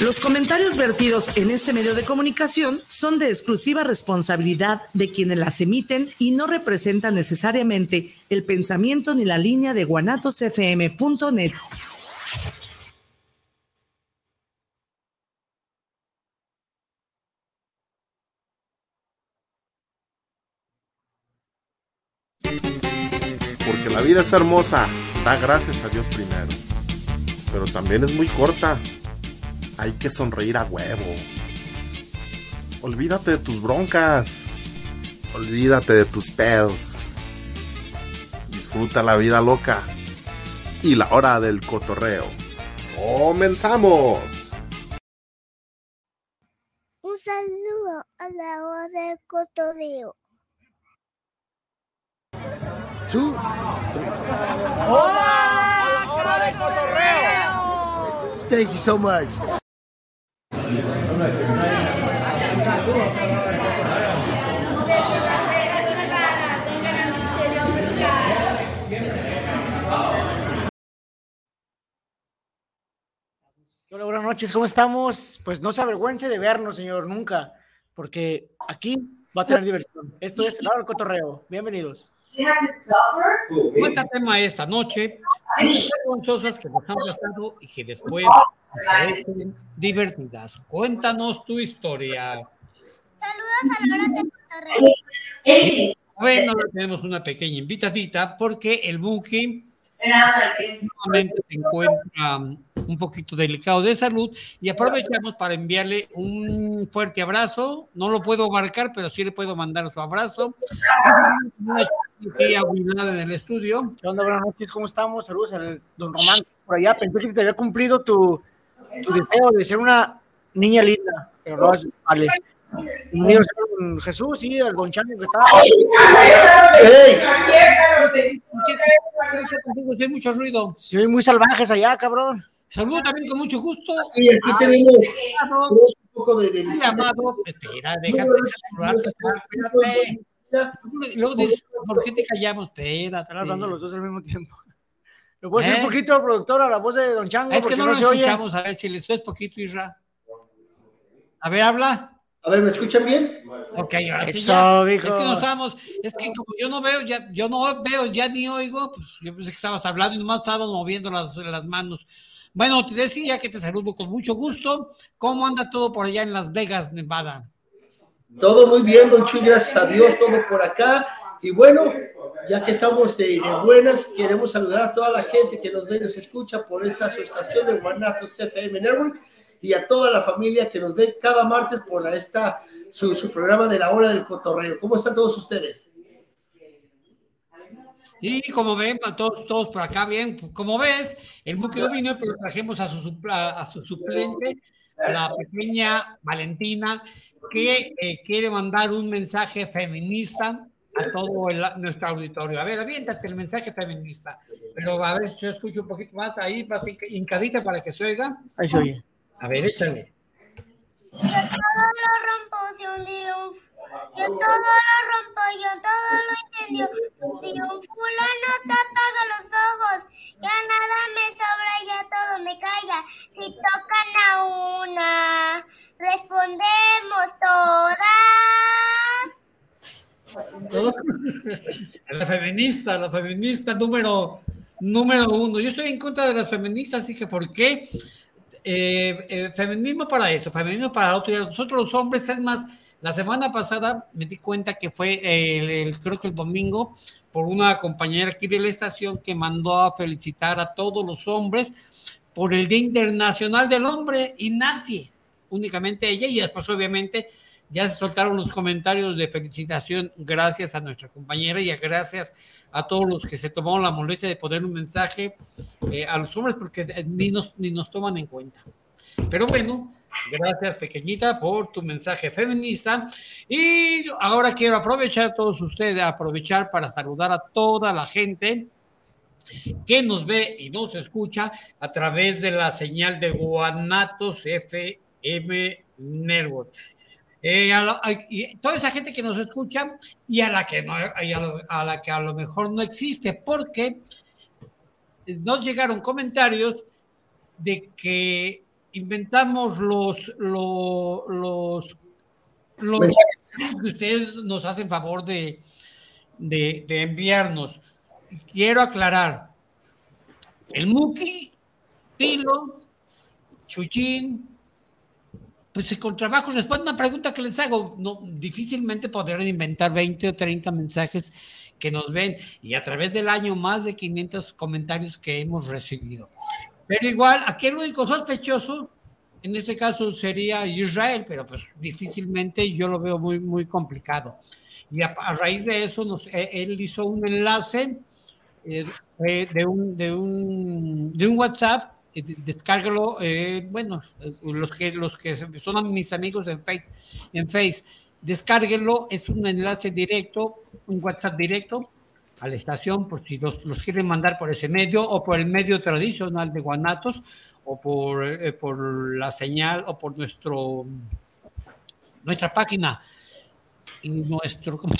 los comentarios vertidos en este medio de comunicación son de exclusiva responsabilidad de quienes las emiten y no representan necesariamente el pensamiento ni la línea de guanatosfm.net. Porque la vida es hermosa, da gracias a Dios primero, pero también es muy corta hay que sonreír a huevo. Olvídate de tus broncas. Olvídate de tus pedos. Disfruta la vida loca. Y la hora del cotorreo. ¡Comenzamos! Un saludo a la hora del cotorreo. ¡Hola! ¡Hora del cotorreo! Thank you so much. Hola, buenas noches, ¿cómo estamos? Pues no se avergüence de vernos, señor, nunca, porque aquí va a tener diversión. Esto es el cotorreo. Bienvenidos. Cuenta tema esta noche, cosas que nos han pasado y que después divertidas. Cuéntanos tu historia. Saludos a la hora de Bueno, tenemos una pequeña invitadita porque el buque nuevamente se encuentra un poquito delicado de salud y aprovechamos para enviarle un fuerte abrazo. No lo puedo marcar, pero sí le puedo mandar su abrazo. en el estudio. ¿Qué onda? Buenas noches, ¿cómo estamos? Saludos al don Román por allá. Pensé que te había cumplido tu, tu deseo de ser una niña linda. Bienvenidos con Jesús y el Gonchano que está. Hay mucho ruido. Sí, muy salvajes allá, cabrón. Saludos también con mucho gusto. Y aquí tenemos un poco de llamado. Espera, déjate espérate. Luego dices, ¿por qué te callamos? Espera. Están hablando los dos al mismo tiempo. ¿Lo puedo decir un poquito, productor, a la voz de Don Chango? Es que no, no lo escuchamos, a ver si le sues poquito, Isra. A ver, habla. A ver, ¿me escuchan bien? Ok, Eso, Es que no estamos, es que como yo no veo, ya, yo no veo, ya ni oigo, pues yo pensé que estabas hablando y nomás estabas moviendo las, las manos. Bueno, te decía que te saludo con mucho gusto. ¿Cómo anda todo por allá en Las Vegas, Nevada? Todo muy bien, Don Chuy, gracias a Dios, todo por acá. Y bueno, ya que estamos de, buenas, queremos saludar a toda la gente que nos ve y nos escucha por esta su estación de Guanatos CFM Network y a toda la familia que nos ve cada martes por esta, su, su programa de la hora del cotorreo. ¿Cómo están todos ustedes? Y como ven, todos, todos por acá bien, como ves, el buque no vino, pero trajimos a su, a, su suplente, la pequeña Valentina, que eh, quiere mandar un mensaje feminista a todo nuestro auditorio. A ver, aviéntate el mensaje feminista, pero a ver si yo escucho un poquito más ahí, vas hincadita para que se oiga. Ahí se oye. A ver, échale. Yo todo lo rompo si un día Yo todo lo rompo, yo todo lo incendio. Si un fulano te apaga los ojos, ya nada me sobra, ya todo me calla. Si tocan a una, respondemos todas. La feminista, la feminista número, número uno. Yo estoy en contra de las feministas, dije, ¿por qué? Eh, eh, feminismo para eso, feminismo para otro. Nosotros los hombres, es más, la semana pasada me di cuenta que fue el, creo que el domingo, por una compañera aquí de la estación que mandó a felicitar a todos los hombres por el Día Internacional del Hombre y nadie, únicamente ella, y después obviamente ya se soltaron los comentarios de felicitación gracias a nuestra compañera y gracias a todos los que se tomaron la molestia de poner un mensaje eh, a los hombres porque ni nos, ni nos toman en cuenta. Pero bueno, Gracias, pequeñita, por tu mensaje feminista. Y ahora quiero aprovechar a todos ustedes, aprovechar para saludar a toda la gente que nos ve y nos escucha a través de la señal de Guanatos FM Network. Eh, toda esa gente que nos escucha y a la que no, a, la que a lo mejor no existe, porque nos llegaron comentarios de que inventamos los, los, los, que ustedes nos hacen favor de, de, de enviarnos. Quiero aclarar, el Muki, Pilo, Chuchín, pues con trabajo responde una pregunta que les hago. No, difícilmente podrán inventar 20 o 30 mensajes que nos ven y a través del año más de 500 comentarios que hemos recibido. Pero igual, aquí el único sospechoso, en este caso sería Israel, pero pues difícilmente yo lo veo muy, muy complicado. Y a, raíz de eso, nos, e, él hizo un enlace eh, de, un, de, un, de un WhatsApp descárgalo, eh, bueno, los que, los que son mis amigos en Face, en Face, descárguenlo, es un enlace directo, un WhatsApp directo a la estación, por si los, los quieren mandar por ese medio o por el medio tradicional de Guanatos o por, eh, por la señal o por nuestro nuestra página y nuestro.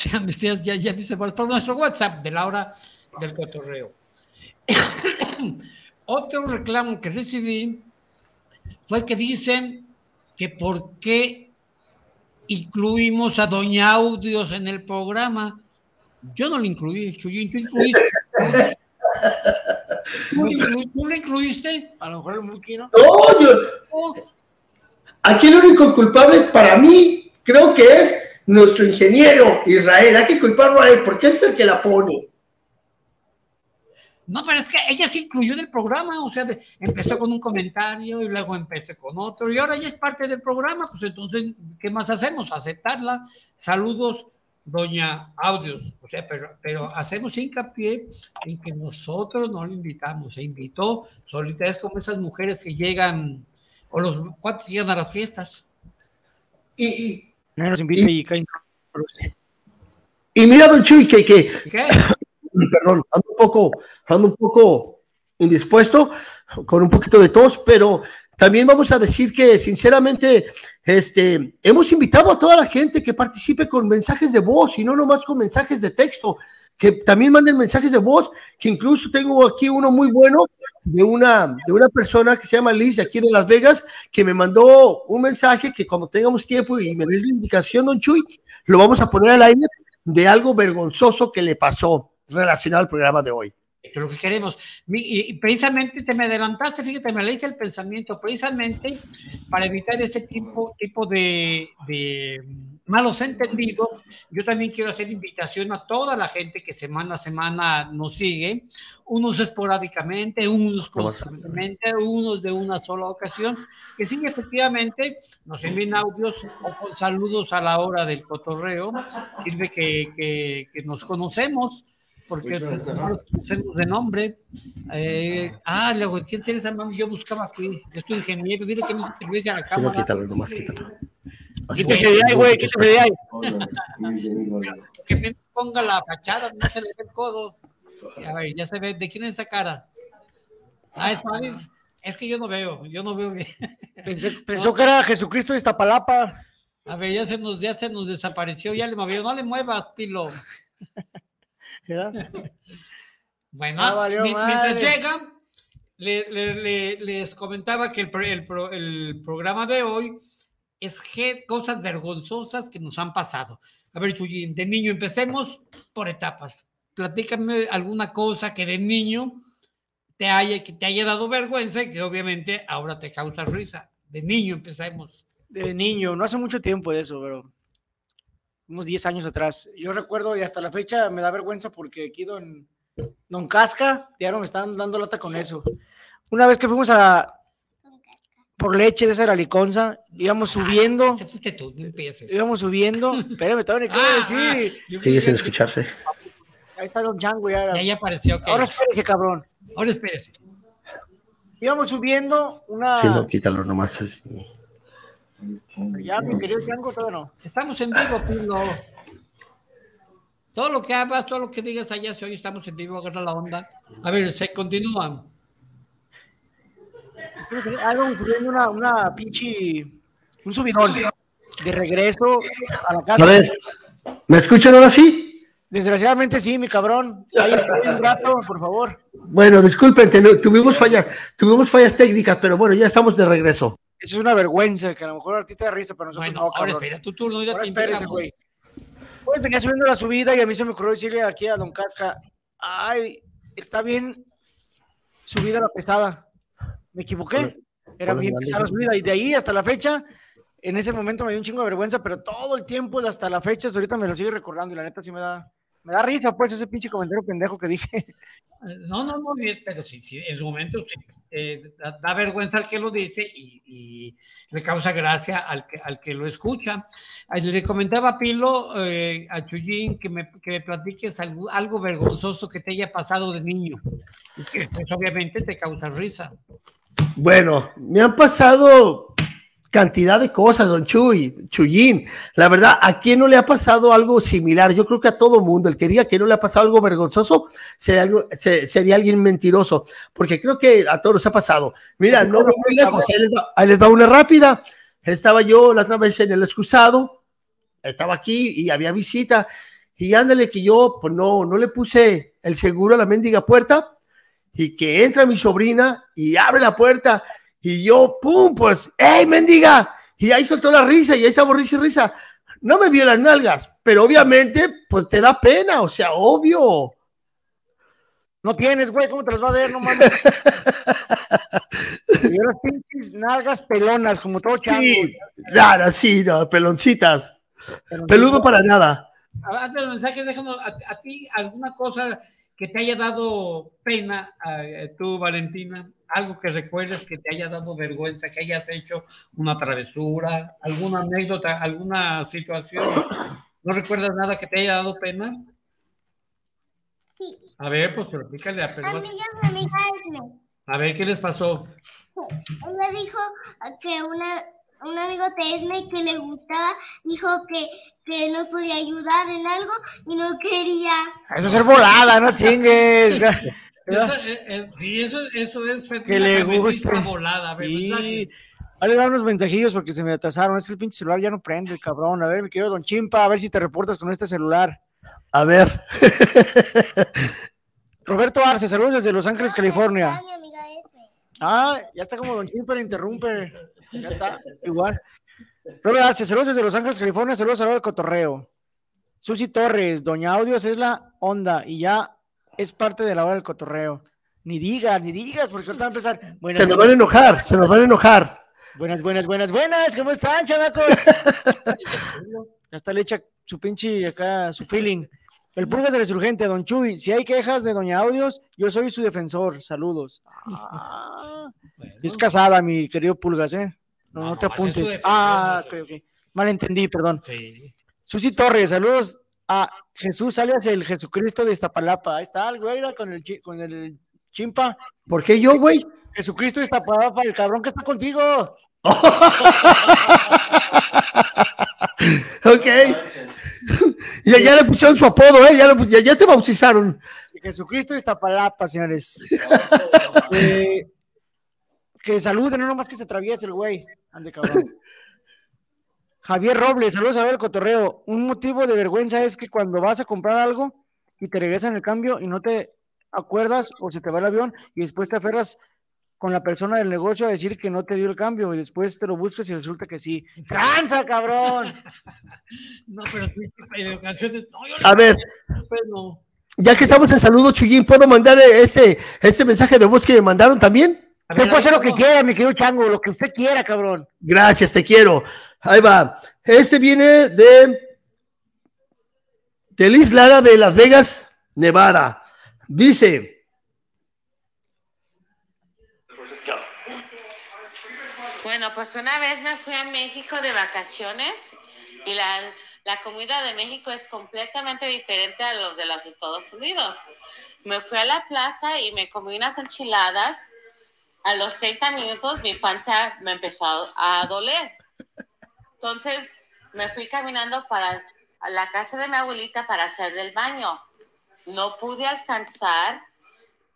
Ya, ya por nuestro WhatsApp de la hora del cotorreo. Otro reclamo que recibí fue que dicen que por qué incluimos a Doña Audios en el programa. Yo no lo incluí, Chuyín, tú incluiste. ¿Tú, lo incluiste? A lo mejor el Muki, ¿no? yo. Aquí el único culpable para mí creo que es nuestro ingeniero Israel. Hay que culparlo a él porque es el que la pone. No, pero es que ella se incluyó en el programa, o sea, empezó con un comentario y luego empecé con otro y ahora ya es parte del programa, pues entonces, ¿qué más hacemos? Aceptarla. Saludos, doña Audios, o sea, pero, pero hacemos hincapié en que nosotros no la invitamos, se invitó solitarias como esas mujeres que llegan, o los cuantos llegan a las fiestas. Y, y, y, mira, don Chuy, que, que perdón, ando un poco, ando un poco indispuesto, con un poquito de tos, pero también vamos a decir que sinceramente este, hemos invitado a toda la gente que participe con mensajes de voz y no nomás con mensajes de texto, que también manden mensajes de voz, que incluso tengo aquí uno muy bueno de una, de una persona que se llama Liz aquí de Las Vegas, que me mandó un mensaje que cuando tengamos tiempo y me des la indicación, don Chuy, lo vamos a poner al aire de algo vergonzoso que le pasó relacionado al programa de hoy. lo que queremos. Y precisamente te me adelantaste, fíjate, me leíste el pensamiento, precisamente para evitar ese tipo, tipo de, de malos entendidos, yo también quiero hacer invitación a toda la gente que semana a semana nos sigue, unos esporádicamente, unos constantemente, unos de una sola ocasión, que sí, efectivamente, nos envíen audios o con saludos a la hora del cotorreo, sirve que, que, que nos conocemos, porque no los conocemos de nombre. Eh, ah, luego, ¿quién sería esa Yo buscaba aquí, yo estoy ingeniero, dile que no se te a la cámara. Sí, quítalo, nomás quítalo. Quítese de ahí, güey, quítese de ahí. Que me ponga la fachada, no se le ve el codo. A ver, ya se ve, ¿de quién es esa cara? Ah, es Faris. Es que yo no veo, yo no veo bien. pensó que era Jesucristo de Iztapalapa. A ver, ya se nos, ya se nos desapareció, ya le movió. No le muevas, Pilo. Bueno, ah, mientras llegan, les contaba que el, el, programa de hoy es cosas vergonzosas que nos han pasado. A ver, Chuyín, de niño empecemos por etapas. Platícame alguna cosa que de niño te haya, que te haya dado vergüenza y que obviamente ahora te causa risa. De niño empecemos. De niño, no hace mucho tiempo de eso, pero unos 10 años atrás. Yo recuerdo y hasta la fecha me da vergüenza porque aquí don, don Casca, ya no me están dando lata con eso. Una vez que fuimos a por leche de esa era liconza, íbamos subiendo. Se fuiste tú, no empieces. Íbamos subiendo. Espérame, todavía quiero ah, decir. Sigue sin escucharse. Ahí está Don Django ya. Ya, ya apareció. Ahora espérese, cabrón. Ahora espérese. Íbamos subiendo una. Sí, no, quítalo nomás así. Ya, mi querido Chango, todo no. Estamos en vivo, Pilo. Todo lo que hagas, todo lo que digas allá, si hoy estamos en vivo, agarra la onda. A ver, se continúa. Algo subiendo una, una pinche. Un subidón de regreso a la casa. A ver, ¿me escuchan ahora sí? Desgraciadamente sí, mi cabrón. Ahí un rato, por favor. Bueno, disculpen, tuvimos fallas, tuvimos fallas técnicas, pero bueno, ya estamos de regreso. Eso es una vergüenza, que a lo mejor a ti te da risa, pero nosotros Bueno, no, ahora cabrón. espera tu turno, ya Ahora te espérese, invitamos. güey. Pues venía subiendo la subida y a mí se me ocurrió decirle aquí a Don Casca, ay, está bien subida la pesada. Me equivoqué. Era bien pesada la subida y de ahí hasta la fecha, en ese momento me dio un chingo de vergüenza, pero todo el tiempo hasta la fecha, hasta ahorita me lo sigue recordando y la neta sí me da, me da risa, pues, ese pinche comentario pendejo que dije. No, no, no, bien, pero sí, sí, en su momento sí, eh, da, da vergüenza al que lo dice y, y le causa gracia al que, al que lo escucha. Le comentaba a Pilo, eh, a Chuyín, que me, que me platiques algo, algo vergonzoso que te haya pasado de niño y que pues, obviamente te causa risa. Bueno, me han pasado cantidad de cosas, don Chuy, Chuyín. La verdad, ¿a quién no le ha pasado algo similar? Yo creo que a todo mundo. El que diga que no le ha pasado algo vergonzoso sería, algo- se- sería alguien mentiroso, porque creo que a todos nos ha pasado. Mira, no muy lejos, ahí les, va, ahí les va una rápida. Estaba yo la otra vez en el excusado, estaba aquí y había visita, y ándale que yo, pues no, no le puse el seguro a la mendiga puerta, y que entra mi sobrina y abre la puerta y yo, pum, pues, ¡ey, mendiga! Y ahí soltó la risa y ahí estaba risa y risa. No me vio las nalgas, pero obviamente, pues te da pena, o sea, obvio. No tienes, güey, ¿cómo te las va a ver? No mames. y unas pinches nalgas pelonas, como todo chango. Sí, nada, sí, no, peloncitas. Peludo para nada. Antes de los mensajes, déjanos a, a ti alguna cosa que te haya dado pena, a, tú, Valentina, algo que recuerdes que te haya dado vergüenza, que hayas hecho una travesura, alguna anécdota, alguna situación. ¿No recuerdas nada que te haya dado pena? Sí. A ver, pues platícale a Esme. A ver, ¿qué les pasó? Ella dijo que una, un amigo de Esme que le gustaba dijo que, que nos podía ayudar en algo y no quería. Eso es ser volada, no chingues. Eso es- es- sí, eso, eso es Que le guste. volada. A ver, Sí. mensajes. Vale, dar unos mensajillos porque se me atrasaron. Es que el pinche celular ya no prende, el cabrón. A ver, mi querido Don Chimpa, a ver si te reportas con este celular. A ver, Roberto Arce, saludos desde Los Ángeles, California. Amiga Esme. Ah, ya está como Don Chimpa, le interrumpe. Ya está, igual. Robert Arce, saludos desde Los Ángeles, California. Saludos a la hora del cotorreo. Susi Torres, Doña Audios es la onda y ya es parte de la hora del cotorreo. Ni digas, ni digas, porque ahorita va a empezar. Buenas, se nos van a enojar, se nos van a enojar. buenas, buenas, buenas, buenas. ¿Cómo están, chamacos? ya está le echa su pinche acá, su feeling. El Pulgas del Resurgente, Don Chuy. Si hay quejas de Doña Audios, yo soy su defensor. Saludos. Ah, Bueno. es casada, mi querido Pulgas, ¿eh? No, no, No, te no, ese es su apuntes. Ah, no ok, sé. ok. Malentendí, perdón. Sí. Susi Torres, saludos a Jesús alias el Jesucristo de Iztapalapa. Ahí está el güey era con el, con el chimpa. ¿Por qué yo, güey? Jesucristo de Iztapalapa, el cabrón que está contigo. Ok. Ya, ya le pusieron su apodo, ¿eh? Ya, le- ya, ya te bautizaron. Jesucristo de Iztapalapa, señores. Eh, que saluden, no nomás que se atraviese el güey. Ande, cabrón. Javier Robles, saludos a ver el cotorreo. Un motivo de vergüenza es que cuando vas a comprar algo y te regresan el cambio y no te acuerdas o se te va el avión y después te aferras con la persona del negocio a decir que no te dio el cambio y después te lo buscas y resulta que sí. ¡Tranza, cabrón! No, pero en ocasiones. No, yo A ver, pues no. ya que estamos en saludo, Chuyín, ¿puedo mandar este, este mensaje de voz que me mandaron también? Usted puede hacer lo ahí que quiera, mi querido chango, lo que usted quiera, cabrón. Gracias, te quiero. Ahí va. Este viene de de Liz Lara de Las Vegas, Nevada. Dice, Bueno, pues una vez me fui a México de vacaciones y la, la comida de México es completamente diferente a los de los Estados Unidos. Me fui a la plaza y me comí unas enchiladas. A los 30 minutos mi panza me empezó a, doler. Entonces me fui caminando para la casa de mi abuelita para hacer del baño. No pude alcanzar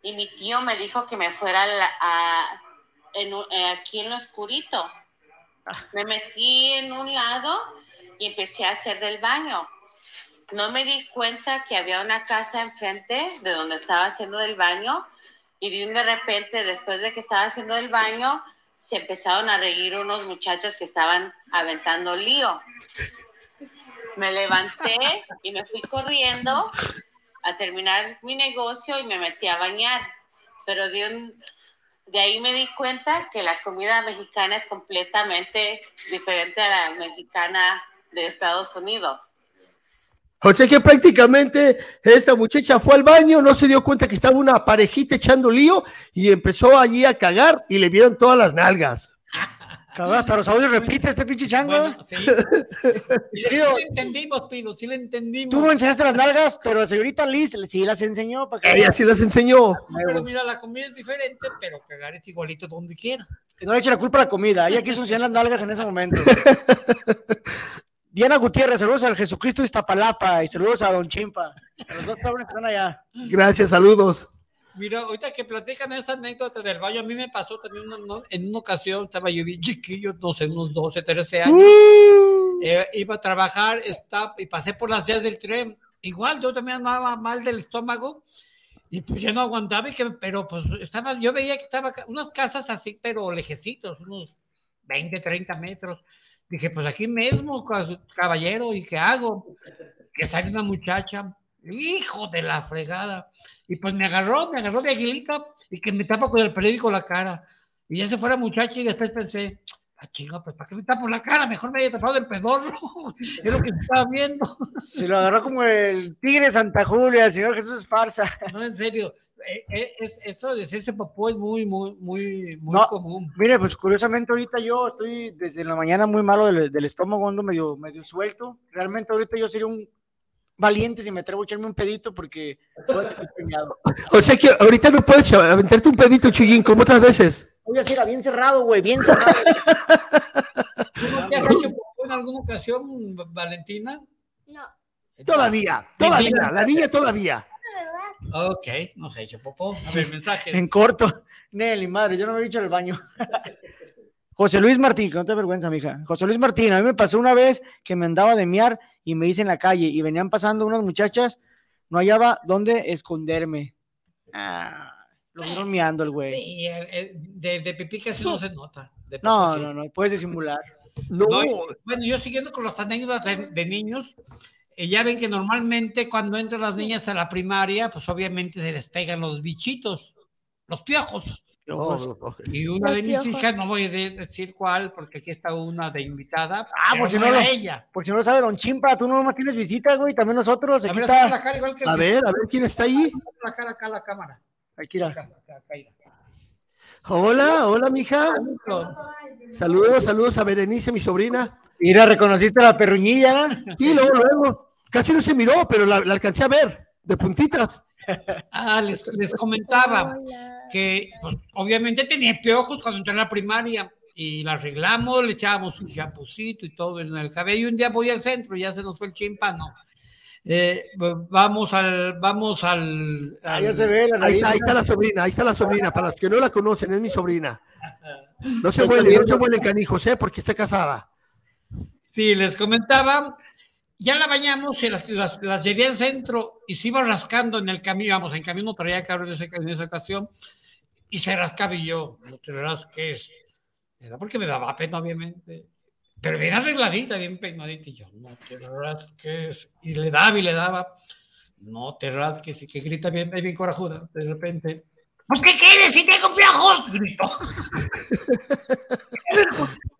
y mi tío me dijo que me fuera a a- en eh, aquí en lo oscurito. Me metí en un lado y empecé a hacer del baño. No me di cuenta que había una casa enfrente de donde estaba haciendo del baño y de repente, después de que estaba haciendo el baño, se empezaron a reír unos muchachos que estaban aventando lío. Me levanté y me fui corriendo a terminar mi negocio y me metí a bañar. Pero de, de ahí me di cuenta que la comida mexicana es completamente diferente a la mexicana de Estados Unidos. O sea que prácticamente esta muchacha fue al baño, no se dio cuenta que estaba una parejita echando lío y empezó allí a cagar y le vieron todas las nalgas. Cabrón, hasta los audios repite este pinche chango. Bueno, sí. Sí lo entendimos, Pilo, sí lo entendimos. Tú no enseñaste las nalgas, pero la señorita Liz sí las enseñó. Para que, Ella sí las enseñó. Pero mira, la comida es diferente, pero cagar es igualito donde quiera. que no le eche la culpa a la comida. Ella quiso enseñar las nalgas en ese momento. Diana Gutiérrez, saludos al Jesucristo de Iztapalapa y saludos a Don Chimpa. A los dos cabrones que están allá. Gracias, saludos. Mira, ahorita que platican esa anécdota del baño, a mí me pasó también una- no- en una ocasión, estaba yo bien chiquillo, no sé, unos 12, 13 años, Uh, eh, iba a trabajar estaba, y pasé por las vías del tren. Igual, yo también andaba mal del estómago y pues ya no aguantaba, y que, pero pues estaba, yo veía que estaba unas casas así, pero lejecitos, unos 20, 30 metros. Dije, pues aquí mismo, ca- caballero, ¿y qué hago? Que sale una muchacha, hijo de la fregada. Y pues me agarró, me agarró de aguilita y que me tapa con el periódico la cara. Y ya se fue la muchacha y después pensé, ah, chinga, pues ¿para qué me tapo la cara? Mejor me haya tapado el pedorro. es lo que estaba viendo. Se lo agarró como el tigre Santa Julia, el Señor Jesús es falsa. No, en serio. eh, eh, es, eso de ese popó es muy, muy, muy, muy No. común. Mire, pues curiosamente ahorita yo estoy desde la mañana muy malo del, del estómago, ando medio, medio suelto. Realmente ahorita yo sería un valiente si me atrevo a echarme un pedito porque puedo ser. O sea que ahorita no puedes aventarte un pedito, Chuyín, como otras veces. Oye, así era bien cerrado, güey, bien cerrado. ¿Tú no te has hecho popó en alguna ocasión, Valentina? No, Todavía, todavía, la niña todavía. de verdad. Ok, no se ha hecho popó. A ver, mensajes. en corto. Nelly, madre, yo no me he dicho en el baño. José Luis Martín, que no te vergüenza, mija. José Luis Martín, a mí me pasó una vez que me andaba de miar y me hice en la calle y venían pasando unas muchachas, no hallaba dónde esconderme. Ah, lo vieron miando el güey. Sí, eh, eh, de, de pipí casi no se nota. De No, no, no, puedes disimular. No, No, bueno, yo siguiendo con las anécdotas de, de niños, eh, ya ven que normalmente cuando entran las niñas a la primaria, pues obviamente se les pegan los bichitos, los piojos. no, no. Y una de mis hijas, no voy a de- decir cuál, porque aquí está una de invitada. Ah, por si no no lo- ella. Por si no lo sabe, don Chimpa, tú no nomás tienes visita, güey, también nosotros. A Aquí ver, saca la está. cara igual que A ver, a ver quién está ahí. la cara acá a la cámara. Aquí está. Acá, acá, acá, mira. Hola, hola, mija. Saludos, saludos a Berenice, mi sobrina. Mira, reconociste a la perruñilla. ¿no? Sí, luego, luego. Casi no se miró, pero la, la alcancé a ver, de puntitas. Ah, les, les comentaba. que pues, obviamente tenía piojos cuando entré a la primaria y la arreglamos, le echábamos un champucito y todo en el cabello. Un día voy al centro, ya se nos fue el chimpano. Eh, vamos al, vamos al, Ah, al- ya se ve la Ahí está, ahí está la sobrina, ahí está la sobrina. Para los que no la conocen, es mi sobrina. No se huele, no se huele canijos, ¿eh? Porque está casada. Sí, les comentaba, ya la bañamos y las, las, las llevé al centro y se iba rascando en el camino, vamos, en camino traía carro en, ese- en esa ocasión y se rascaba y yo, no te rasques. Era porque me daba pena, obviamente. Pero bien arregladita, bien peinadita. Y yo, no te rasques. Y le daba y le daba. No te rasques. Y que grita bien, bien corajuda. De repente. ¿Pues qué quieres si tengo piojos? Gritó.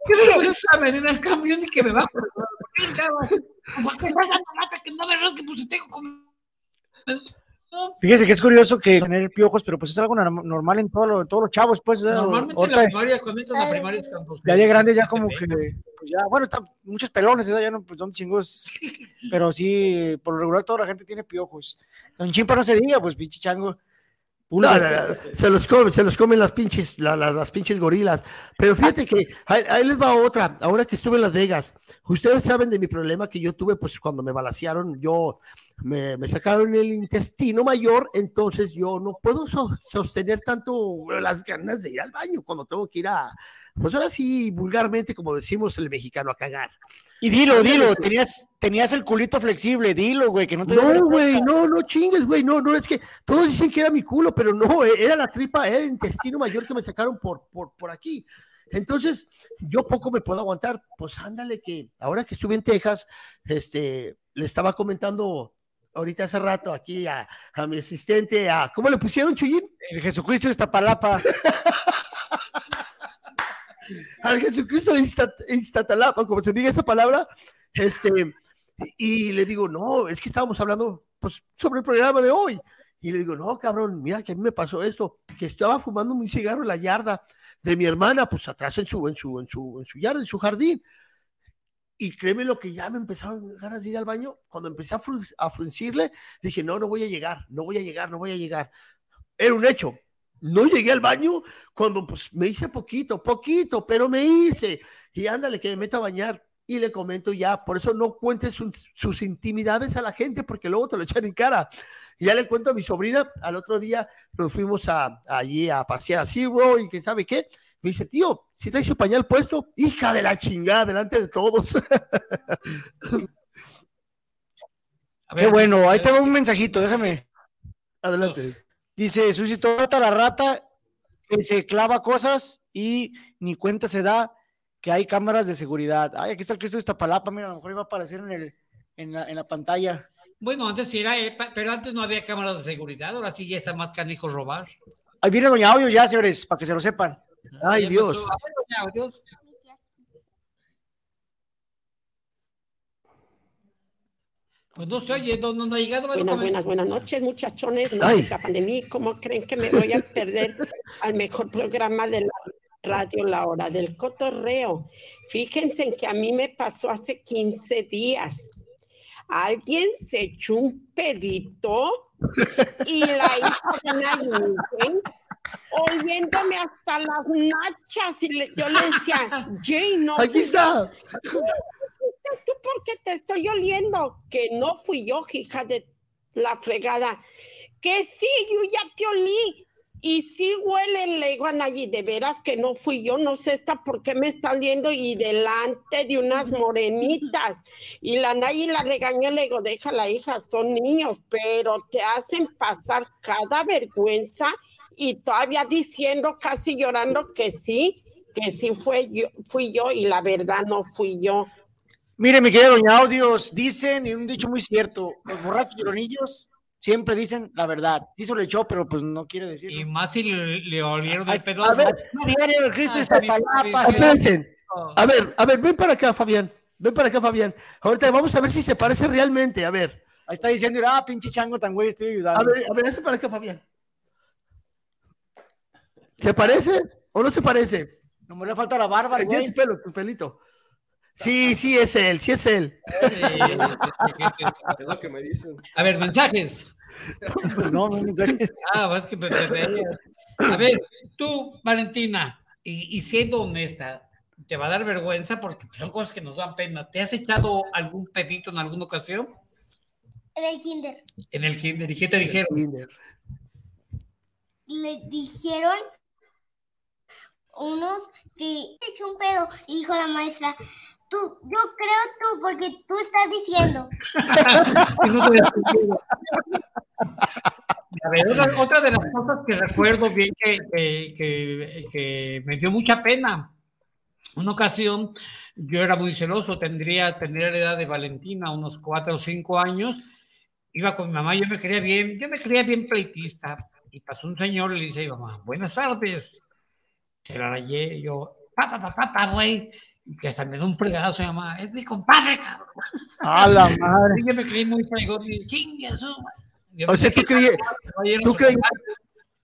¿Qué vergüenza venir en el camión y que me bajo? ¿Por qué? ¿Por lata que no me rasque? Pues si tengo como... Fíjese que es curioso que tener piojos, pero pues es algo norm- normal en, todo lo- en todos los chavos, pues. Normalmente en la primaria, cuando entras a la primaria es cuando... ya de grande ya como que, pues ya, bueno, están muchos pelones, ¿verdad? ya no, pues son chingos, pero sí, por lo regular toda la gente tiene piojos. Don Chimpa no se diga, pues pinche chango. No, no, no, se los comen, se los comen las pinches, la- la- las pinches gorilas. Pero fíjate que ahí, ahí les va otra. Ahora que estuve en Las Vegas, ustedes saben de mi problema que yo tuve, pues cuando me balacearon, yo me, me sacaron el intestino mayor, entonces yo no puedo so- sostener tanto las ganas de ir al baño cuando tengo que ir a, pues ahora sí, vulgarmente, como decimos el mexicano, a cagar. Y dilo, dilo, tenías, tenías el culito flexible, dilo, güey, que no te No, güey, no, no chingues, güey, no, no, es que todos dicen que era mi culo, pero no, eh, era la tripa, era el intestino mayor que me sacaron por, por, por aquí. Entonces, yo poco me puedo aguantar. Pues ándale, que ahora que estuve en Texas, este, le estaba comentando ahorita hace rato aquí a, a mi asistente, a, ¿cómo le pusieron, Chuyín? El Jesucristo de Iztapalapa. al Jesucristo de Instatalapa, como se diga esa palabra, este, y, y le digo, no, es que estábamos hablando pues, sobre el programa de hoy. Y le digo, no, cabrón, mira que a mí me pasó esto, que estaba fumando un cigarro en la yarda de mi hermana, pues atrás en su, en su, en su, en su yarda, en su jardín. Y créeme lo que ya me empezaron ganas de ir al baño. Cuando empecé a, fru- a fruncirle, dije, no, no voy a llegar, no voy a llegar, no voy a llegar. Era un hecho. No llegué al baño cuando pues me hice poquito, poquito, pero me hice. Y ándale, que me meto a bañar y le comento ya. Por eso no cuentes sus, sus intimidades a la gente porque luego te lo echan en cara. Y ya le cuento a mi sobrina, al otro día nos fuimos a, allí a pasear a Zero y que sabe qué. Me dice, tío, si traes su pañal puesto, hija de la chingada, delante de todos. Qué bueno, ahí tengo un mensajito, déjame. Adelante. Dice, suscitó rata la rata que se clava cosas y ni cuenta se da que hay cámaras de seguridad. Ay, aquí está el Cristo de Iztapalapa, mira, a lo mejor iba a aparecer en, el, en, la, en la pantalla. Bueno, antes sí era, eh, pero antes no había cámaras de seguridad, ahora sí ya está más canijo robar. Ahí viene Doña Audio ya, señores, para que se lo sepan. Ay, Dios. Pues no se oye, no, no, no ha llegado. bueno, Buenas, buenas, buenas noches, muchachones. No escapan de mí. ¿Cómo creen que me voy a perder al mejor programa de la radio, La Hora del Cotorreo? Fíjense en que a mí me pasó hace 15 días. Alguien se echó un pedito y la hija de una imagen, oliéndome hasta las nachas. Y le- yo le decía, Jay, no Aquí está. estás tú porque te estoy oliendo. Que no fui yo, hija de la fregada. Que sí, yo ya te olí. Y sí huele, le digo a Nayi, de veras que no fui yo, no sé esta por qué me está oliendo y delante de unas morenitas. Y la Nayi la regañó, le digo, déjala hija, son niños, pero te hacen pasar cada vergüenza y todavía diciendo, casi llorando que sí, que sí fue yo, fui yo y la verdad no fui yo. Mire, mi querida Doña Audios, dicen, y un dicho muy cierto, los borrachos lloronillos siempre dicen la verdad. Se lo echó, pero pues no quiere Y decirlo. más si le, le olieron Ay, el pedo. A ver, diario del Cristo está. A ver, a ver, ven para acá, Fabián. Ven para acá, Fabián. Ahorita vamos a ver si se parece realmente. A ver, Ahí está diciendo, ah, pinche chango tan güey, estoy ayudando. a ver, a ver, hazte para acá, Fabián. ¿Se parece o no se parece? No me le falta la barba, Ay, güey. tu pelo, tu pelito. Sí, sí es él, sí es él. Es lo que me dicen. A ver, mensajes. No, no, no. Ah, pues que me. A ver, tú, Valentina, y, y siendo honesta, te va a dar vergüenza porque son cosas que nos dan pena. ¿Te has echado algún pedito en alguna ocasión En el kinder en el kinder? ¿Y qué te dijeron? Kinder. le dijeron unos que se echó un pedo y dijo la maestra, tú, yo creo tú porque tú estás diciendo. A ver, otra, otra de las cosas que recuerdo bien que, que- que- que me dio mucha pena. Una ocasión, yo era muy celoso, tendría, tendría la edad de Valentina, unos cuatro o cinco años. Iba con mi mamá, yo me creía bien, yo me creía bien pleitista. Y pasó un señor y le dice mamá, buenas tardes. Se la rayé, y yo, papá, papá, papá, güey. Y que hasta me dio un fregazo mi mamá, es mi compadre, cabrón. A la madre. Y yo me creí muy fregón y chingue su O sea, tú que creí- caballeros tú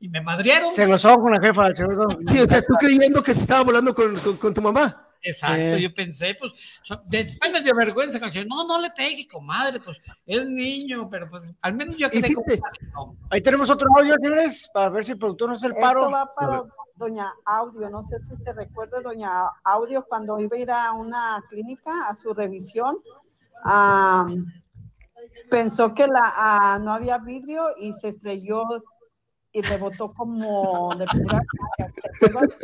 Y me madrearon. Se lo con la jefa. Sí, o sea, tú creyendo que se estaba volando con, con- con tu mamá. Exacto, Eh. yo pensé, pues, después me dio vergüenza, canción. No, no le pegue, comadre, pues, es niño, pero pues, al menos yo quedé como. Ahí tenemos otro audio, señores, para ver si el productor nos hace el paro. Esto va para doña Audio. No sé si te recuerda, doña Audio, cuando iba a ir a una clínica a su revisión, ah, pensó que la, ah, no había vidrio y se estrelló y rebotó como de pura caca. ¿Te acuerdas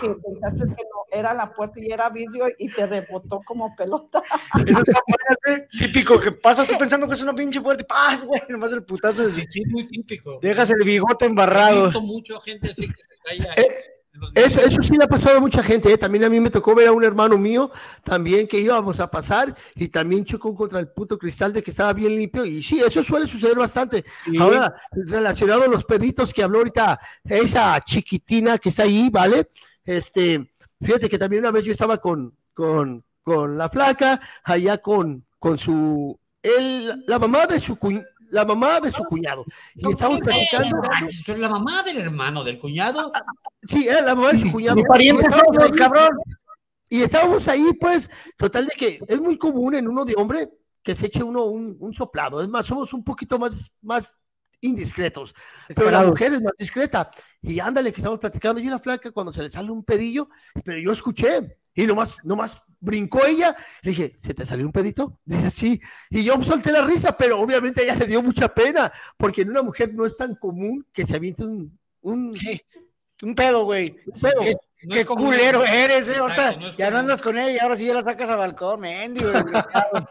que pensaste que no era la puerta y era vidrio y te rebotó como pelota? Eso bueno, ¿eh? típico, que pasas tú pensando que es una pinche puerta y ¡paz, güey! Nomás el putazo de... Sí, sí, muy típico. Dejas el bigote He embarrado. visto mucho gente así que se ahí los Eso, eso sí le ha pasado a mucha gente, ¿eh? también a mí me tocó ver a un hermano mío también que íbamos a pasar y también chocó contra el puto cristal de que estaba bien limpio y sí, eso suele suceder bastante. Sí. Ahora, relacionado a los peditos que habló ahorita esa chiquitina que está ahí, ¿vale? Este, fíjate que también una vez yo estaba con, con, con la flaca, allá con, con su, él, la mamá de su cuñ- la mamá de su cuñado. Y estábamos platicando. Eso es la mamá del hermano, del cuñado. Sí, era la mamá de su cuñado. Mi pariente Y estábamos cabrón. Y estábamos ahí, pues, total de que es muy común en uno de hombre que se eche uno un, un soplado. Es más, somos un poquito más, más indiscretos. Pero la mujer es más discreta. Y ándale, que estamos platicando. Y la flaca, cuando se le sale un pedillo, pero yo escuché. Y nomás, nomás brincó ella. Le dije, ¿se te salió un pedito? Dice, sí. Y yo solté la risa, pero obviamente a ella le dio mucha pena, porque en una mujer no es tan común que se aviente un, un, Un pedo, güey. un pedo. Qué, No qué es común. culero eres, eh. Exacto, no ya no andas con ella y ahora sí ya la sacas al balcón, desgraciado.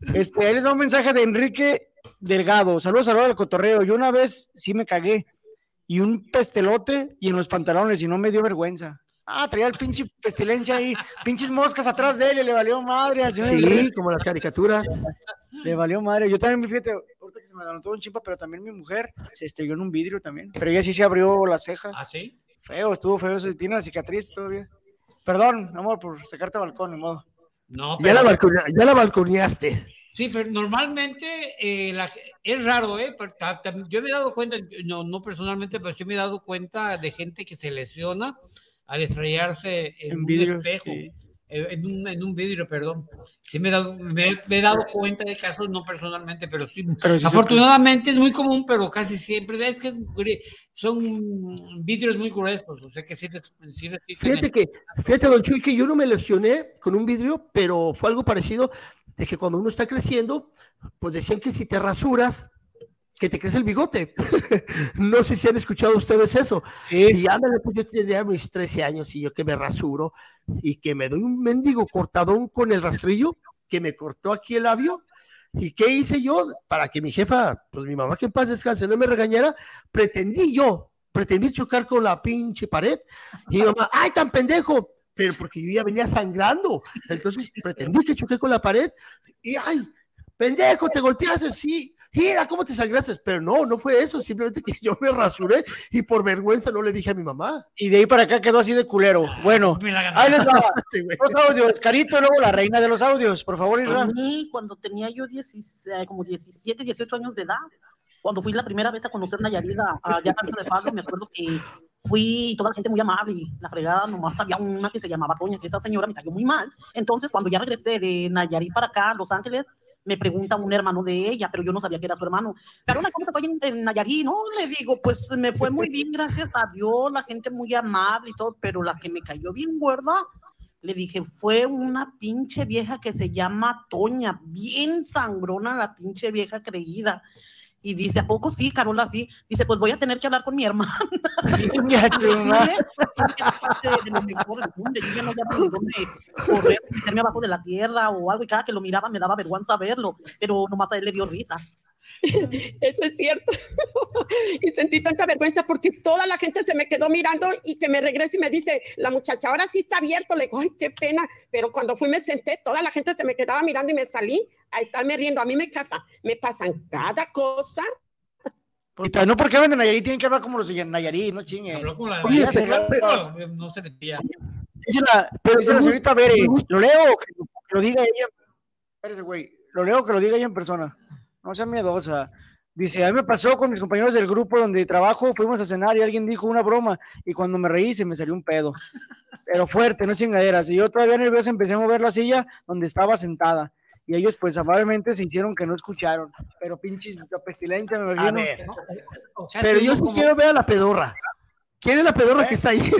este, da un mensaje de Enrique Delgado. Saludos, saludos al cotorreo. Yo una vez sí me cagué y un pestelote y en los pantalones y no me dio vergüenza. Ah, traía el pinche pestilencia ahí, pinches moscas atrás de él y le valió madre al señor Sí, como las caricaturas. Le valió madre. Yo también, fíjate, ahorita que se me levantó un chimpa, pero también mi mujer se estrelló en un vidrio también. Pero ella sí se abrió la ceja. ¿Ah, sí? Feo, estuvo feo. se- Tiene la cicatriz todavía. Perdón, amor, por sacarte al balcón, ni modo. No, Ya la, pero, balconea- ya la balconeaste. sí, pero normalmente eh, la- es raro, ¿eh? Pero yo me he dado cuenta, no, no personalmente, pero sí me he dado cuenta de gente que se lesiona al estrellarse en, En un vidrios, espejo, sí. eh, en, un, en un vidrio, perdón. Sí me he dado, me, me he dado cuenta de casos, no personalmente, pero sí. Pero sí Afortunadamente es muy común, pero casi siempre es que son vidrios muy gruesos, o sea que sí, les- Fíjate que, fíjate, don Chuy, que yo no me lesioné con un vidrio, pero fue algo parecido de que cuando uno está creciendo, pues decían que si te rasuras, que te crece el bigote. no sé si han escuchado ustedes eso. Sí. Y ándale, pues yo tenía mis 13 años y yo que me rasuro y que me doy un mendigo cortadón con el rastrillo que me cortó aquí el labio. ¿Y qué hice yo? Para que mi jefa, pues mi mamá que en paz descanse, no me regañara, pretendí yo, pretendí chocar con la pinche pared. Y mi mamá, ¡ay, tan pendejo! Pero porque yo ya venía sangrando. Entonces pretendí que choqué con la pared y ¡ay! Pendejo, te golpeaste, sí. Mira, ¿cómo te sangraste? Pero no, no fue eso, simplemente que yo me rasuré y por vergüenza no le dije a mi mamá. Y de ahí para acá quedó así de culero. Bueno, Me la ahí les va. Los audios, Carito, luego la reina de los audios. Por favor, A Isra. mí, cuando tenía yo 16, eh, como 17, 18 años de edad, cuando fui la primera vez a conocer Nayarit, a- allá a Casa de Pablo, me acuerdo que fui toda la gente muy amable y la fregada, nomás había una que se llamaba Toña, que esa señora me cayó muy mal. Entonces, cuando ya regresé de Nayarit para acá, Los Ángeles, me pregunta un hermano de ella, pero yo no sabía que era su hermano. Carona, ¿cómo te en, en? No, le digo, pues me fue muy bien, gracias a Dios, la gente muy amable y todo, pero la que me cayó bien gorda, le dije, fue una pinche vieja que se llama Toña, bien sangrona la pinche vieja creída. Y dice, ¿a poco sí, Carola? Sí. Dice, pues voy a tener que hablar con mi hermana. Mejor del mundo. Yo ya no sabía dónde correr, meterme abajo de la tierra o algo. Y cada que lo miraba me daba vergüenza verlo. Pero nomás a él le dio risa. Eso es cierto. y sentí tanta vergüenza porque toda la gente se me quedó mirando y que me regrese y me dice, la muchacha ahora sí está abierto. Le digo, ay, qué pena. Pero cuando fui me senté, toda la gente se me quedaba mirando y me salí a estarme riendo. A mí me casa, me pasan cada cosa. No porque hablan de Nayarit, tienen que hablar como los de Nayarit, no chinguen. Habló como la Oye, de- pero- no, se metía. Dice la, dice la señorita Bere, lo leo, que lo, que lo diga ella. Espérese, güey. Lo leo que lo diga ella en persona. No sea miedosa. Dice, a mí me pasó con mis compañeros del grupo donde trabajo, fuimos a cenar y alguien dijo una broma y cuando me reí se me salió un pedo. Pero fuerte, no chingaderas. Y yo todavía nervioso empecé a mover la silla donde estaba sentada. Y ellos pues amablemente se hicieron que no escucharon. Pero pinches, la pestilencia me A ver. O sea, Pero yo sí como- quiero ver a la pedorra. ¿Quién es la pedorra que está ahí?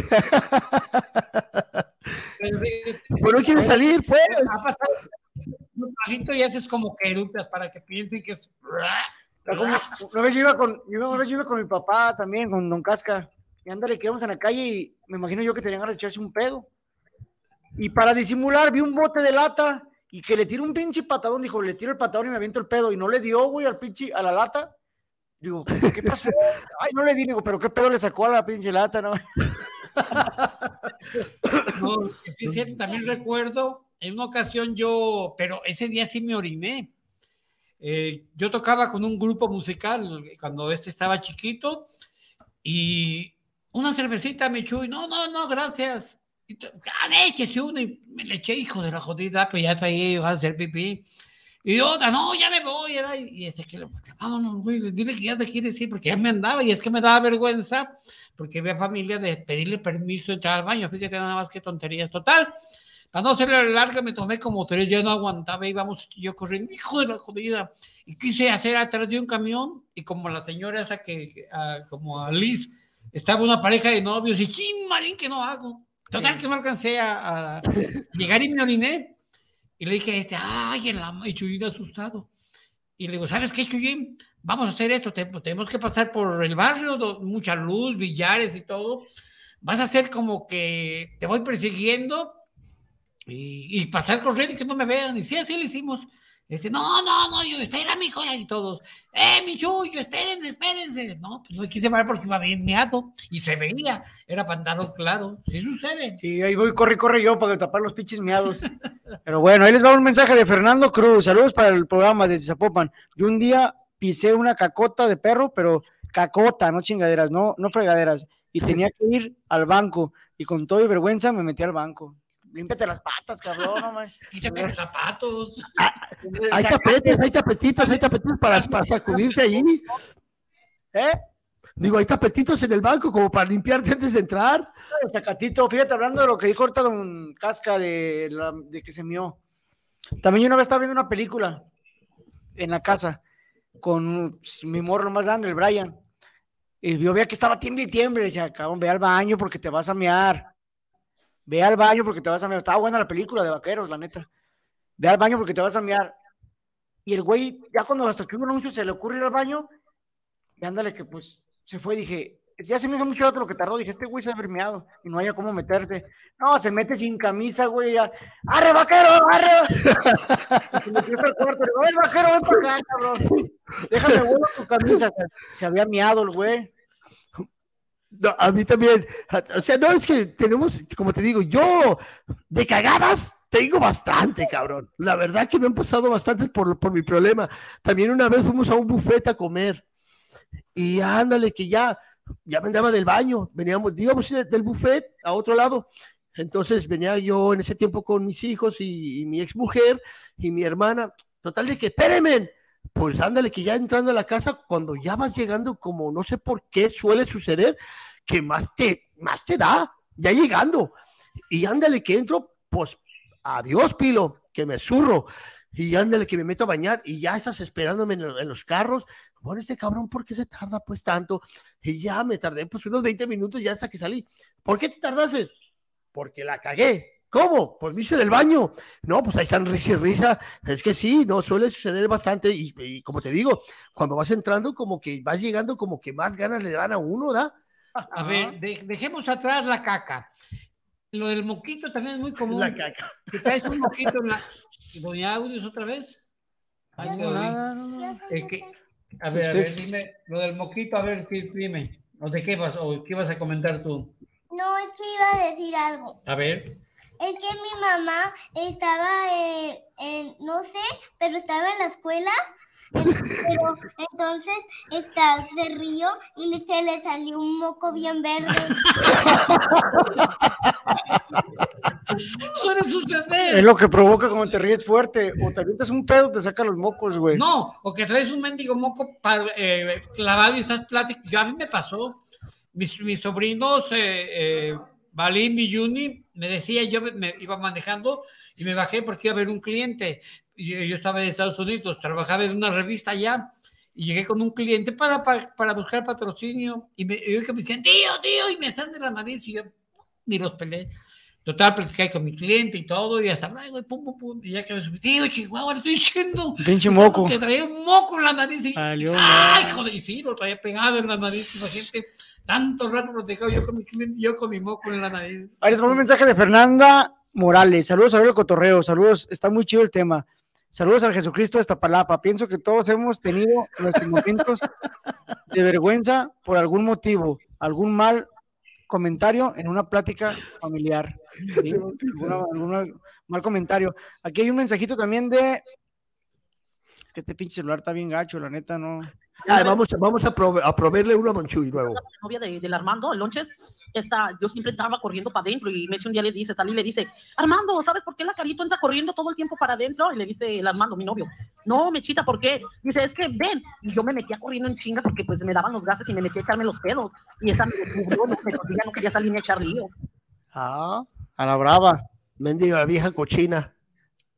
Pues no quiere salir, pues. ha pasado un y haces como que eructas para que piensen que es. Como- Una vez yo iba con, una vez yo iba con mi papá también, con Don Casca. Y ándale, que íbamos en la calle y me imagino yo que tenían ganas de echarse un pedo. Y para disimular, vi un bote de lata y que le tiro un pinche patadón. Dijo, le tiro el patadón y me aviento el pedo. Y no le dio, güey, al pinche, a la lata. Digo, ¿qué pasó? Ay, no le di, digo, pero qué pedo le sacó a la pinche lata, ¿no? No, sí, cierto, también recuerdo, en una ocasión yo, pero ese día sí me oriné. Eh, yo tocaba con un grupo musical cuando este estaba chiquito y una cervecita me echó y no, no, no, gracias. Y to- ah, échese una y me le eché, hijo de la jodida, pues ya traía iba a hacer pipí. Y otra, no, ya me voy. ¿verdad? Y este que le vámonos, güey, dile que ya te quieres ir, porque ya me andaba y es que me daba vergüenza, porque había familia de pedirle permiso de entrar al baño. Fíjate nada más que tonterías. Total, para no hacerle larga, me tomé como tres, ya no aguantaba, íbamos yo corriendo, hijo de la jodida. Y quise hacer atrás de un camión, y como la señora esa que, que, ah, como a Liz, estaba una pareja de novios, y ching, marín, ¿qué no hago? Total, que no alcancé a, a llegar y me oriné. Y le dije a este, ay, en la y Chuyín asustado. Y le digo, ¿sabes qué, Chuyín? Vamos a hacer esto, te- tenemos que pasar por el barrio, do- mucha luz, billares y todo. Vas a hacer como que te voy persiguiendo y, y pasar corriendo y que no me vean. Y sí, así lo hicimos. Este, no, no, no, yo, espérame, hijo, y todos, eh, mi chuyo, espérense, espérense. No, pues no quise parar porque iba bien meado y se veía, era andarlo claro. Sí sucede. Sí, ahí voy, corre, corre yo para tapar los pinches miados. Pero bueno, ahí les va un mensaje de Fernando Cruz. Saludos para el programa de Zapopan. Yo un día pisé una cacota de perro, pero cacota, no chingaderas, no, no fregaderas. Y tenía que ir al banco. Y con todo y vergüenza me metí al banco. Límpiate las patas, cabrón, no man. Quítate los zapatos. Hay tapetes, hay tapetitos, hay tapetitos para, para sacudirte ahí. ¿Eh? Digo, hay tapetitos en el banco como para limpiarte antes de entrar. El Zacatito, fíjate, hablando de lo que dijo ahorita Don Casca de, la- de que se mió. También yo una vez estaba viendo una película en la casa con mi morro más grande, el Brian. Y yo veía que estaba tiemble y tiemble. y Decía, cabrón, ve al baño porque te vas a mear. Ve al baño porque te vas a mear. Estaba buena la película de vaqueros, la neta. Ve al baño porque te vas a mear. Y el güey, ya cuando hasta que un anuncio se le ocurre ir al baño, y ándale que pues se fue, dije, ya se me hizo mucho rato lo que tardó, dije, este güey se ha vermeado y no haya cómo meterse. No, se mete sin camisa, güey, ya, ¡arre, vaquero, arre! se metió el cuarto, le digo, ¡ay, vaquero, ven para acá, cabrón! Déjame, vuelo tu camisa. Se había miado el güey. No, a mí también. O sea, no es que tenemos, como te digo, yo de cagadas tengo bastante, cabrón. La verdad que me han pasado bastantes por, por mi problema. También una vez fuimos a un buffet a comer y ándale que ya, ya me andaba del baño. Veníamos, digamos, del buffet a otro lado. Entonces venía yo en ese tiempo con mis hijos y, y mi ex mujer y mi hermana. Total de que, espérenme, pues ándale que ya entrando a la casa, cuando ya vas llegando, como no sé por qué suele suceder, que más te, más te da, ya llegando. Y ándale que entro, pues adiós, Pilo, que me zurro. Y ándale que me meto a bañar y ya estás esperándome en, en los carros. Bueno, este cabrón, ¿por qué se tarda pues tanto? Y ya me tardé pues unos 20 minutos ya hasta que salí. ¿Por qué te tardaste? Porque la cagué. ¿Cómo? Pues me hice del baño. No, pues ahí están risa y risa. Es que sí, no, suele suceder bastante. Y, y como te digo, cuando vas entrando, como que vas llegando, como que más ganas le dan a uno, ¿da? A ver, de- dejemos atrás la caca. Lo del moquito también es muy común. La caca. Que traes un moquito en la. Doña Audios otra vez. Ay, te oí. El que- A ver, a ver, dime. Lo del moquito, a ver, ¿qué- dime. ¿O de qué vas, o qué vas a comentar tú? No, es que iba a decir algo. A ver. Es que mi mamá estaba eh, en, no sé, pero estaba en la escuela, en- pero entonces está, se rió y le- se le salió un moco bien verde. Suele suceder. Es lo que provoca cuando te ríes fuerte. O te avientas un pedo, te saca los mocos, güey. No, o que traes un mendigo moco para, eh, clavado y esas pláticas. Yo a mí me pasó. Mis, mis sobrinos, eh, eh, Y Juni, me decía, yo me, iba manejando y me bajé porque iba a ver un cliente. Yo, yo estaba en Estados Unidos, trabajaba en una revista allá y llegué con un cliente para, para, para buscar patrocinio y me, y me decían, tío, tío, y me están de la nariz y yo ni los peleé. Total, platicé con mi cliente y todo, y hasta luego, y pum, pum, pum, y ya que me subí, tío, chihuahua, le estoy diciendo. Pinche moco. Que traía un moco en la nariz. Y, Valió ay, joder, y sí, lo traía pegado en la nariz. Imagínate, tanto rato platicado yo con mi cliente, yo con mi moco en la nariz. Ahí les pongo un mensaje de Fernanda Morales. Saludos a ver el cotorreo. Saludos, está muy chido el tema. Saludos al Jesucristo de Iztapalapa. Pienso que todos hemos tenido nuestros momentos de vergüenza por algún motivo, algún mal comentario en una plática familiar. ¿sí? Alguna- alguna- mal comentario. Aquí hay un mensajito también de que este pinche celular está bien gacho, la neta, no. Ah, vamos, vamos a, prove- a proveerle uno a Don Chuy luego. la novia de, del Armando, el Lonches, esta, yo siempre entraba corriendo para adentro y Meche un día le dice, salí y le dice, Armando, ¿sabes por qué la Carito entra corriendo todo el tiempo para adentro? Y le dice el Armando, mi novio, no, Mechita, ¿por qué? Dice, es que ven, y yo me metía corriendo en chinga porque pues me daban los gases y me metía a echarme los pedos, y esa me descubrió, no, me ya no quería salir ni a echar lío. Ah, a la brava. Mendiga vieja cochina.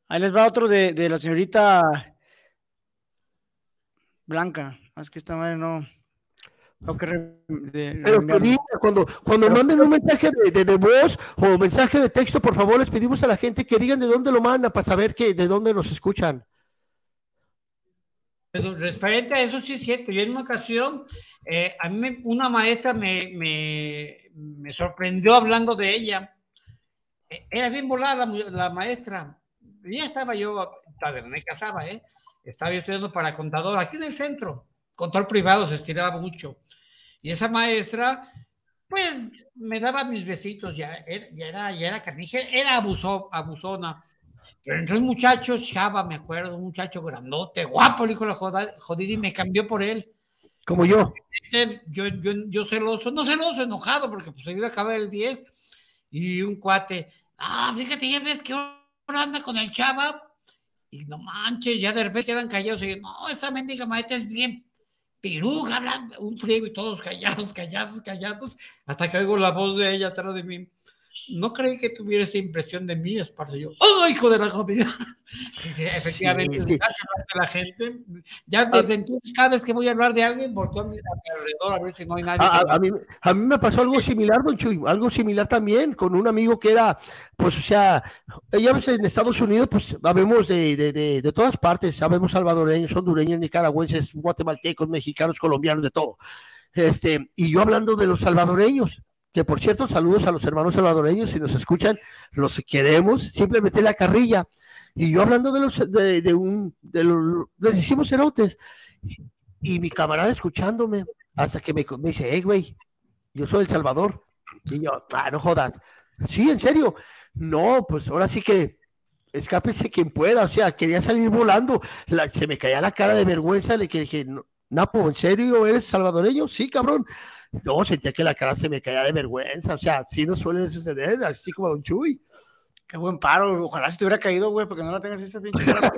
Ahí les va otro de, de la señorita Blanca. Ah, Es que esta madre no. Tengo que re- de- Pero cuando, cuando manden un mensaje de, de- de voz o mensaje de texto, por favor, les pedimos a la gente que digan de dónde lo mandan para saber que de dónde nos escuchan. Pero referente a eso sí es cierto. Yo en una ocasión, eh, a mí me- una maestra me, me, me sorprendió hablando de ella. Eh, Era bien volada la, maestra. Ya estaba yo, todavía no me casaba, ¿eh? Estaba yo estudiando para contador, aquí en el centro. Contador privado se estiraba mucho. Y esa maestra, pues, me daba mis besitos, ya era, ya era, ya era abusó, abusona. Pero entró un muchacho, chava, me acuerdo, un muchacho grandote, guapo, el hijo de la jodida, y me cambió por él. Como yo. Este, Yo, yo, yo celoso, no celoso, enojado, porque pues se iba a acabar el 10, y un cuate, ah, fíjate, ya ves que ahora anda con el chava, y no manches, ya de repente quedan callados, y yo, no, esa mendiga maestra es bien piruja, un friego, y todos callados, callados, callados, hasta que oigo la voz de ella atrás de mí. No creí que tuviera esa impresión de mí, es para yo. ¡Oh, hijo de la jodida! Sí, sí, efectivamente, Sí, la gente. Ya desde entonces, cada vez que voy a hablar de alguien, volteo a mi alrededor a ver si no hay nadie. A, que a- a mí, a mí me pasó algo similar, Don Chuy, algo similar también con un amigo que era, pues, o sea, ya ves, en Estados Unidos, pues, sabemos de, de, de, de todas partes, sabemos salvadoreños, hondureños, nicaragüenses, guatemaltecos, mexicanos, colombianos, de todo. Este, y yo hablando de los salvadoreños, por cierto, saludos a los hermanos salvadoreños, si nos escuchan, los queremos, simplemente la carrilla. Y yo hablando de los, de, un, de los, les hicimos erotes, y mi camarada escuchándome, hasta que me, dice, hey, güey, yo soy El Salvador. Y yo, ah, no jodas. Sí, en serio. No, pues ahora sí que escápese quien pueda. O sea, quería salir volando. La- se me caía la cara de vergüenza. Le que dije, "No, Napo, ¿en serio eres salvadoreño? Sí, cabrón. No, sentía que la cara se me caía de vergüenza. O sea, sí nos suele suceder, así como Don Chuy. Qué buen paro. Ojalá se te hubiera caído, güey, porque no la tengas esa pinche. cara.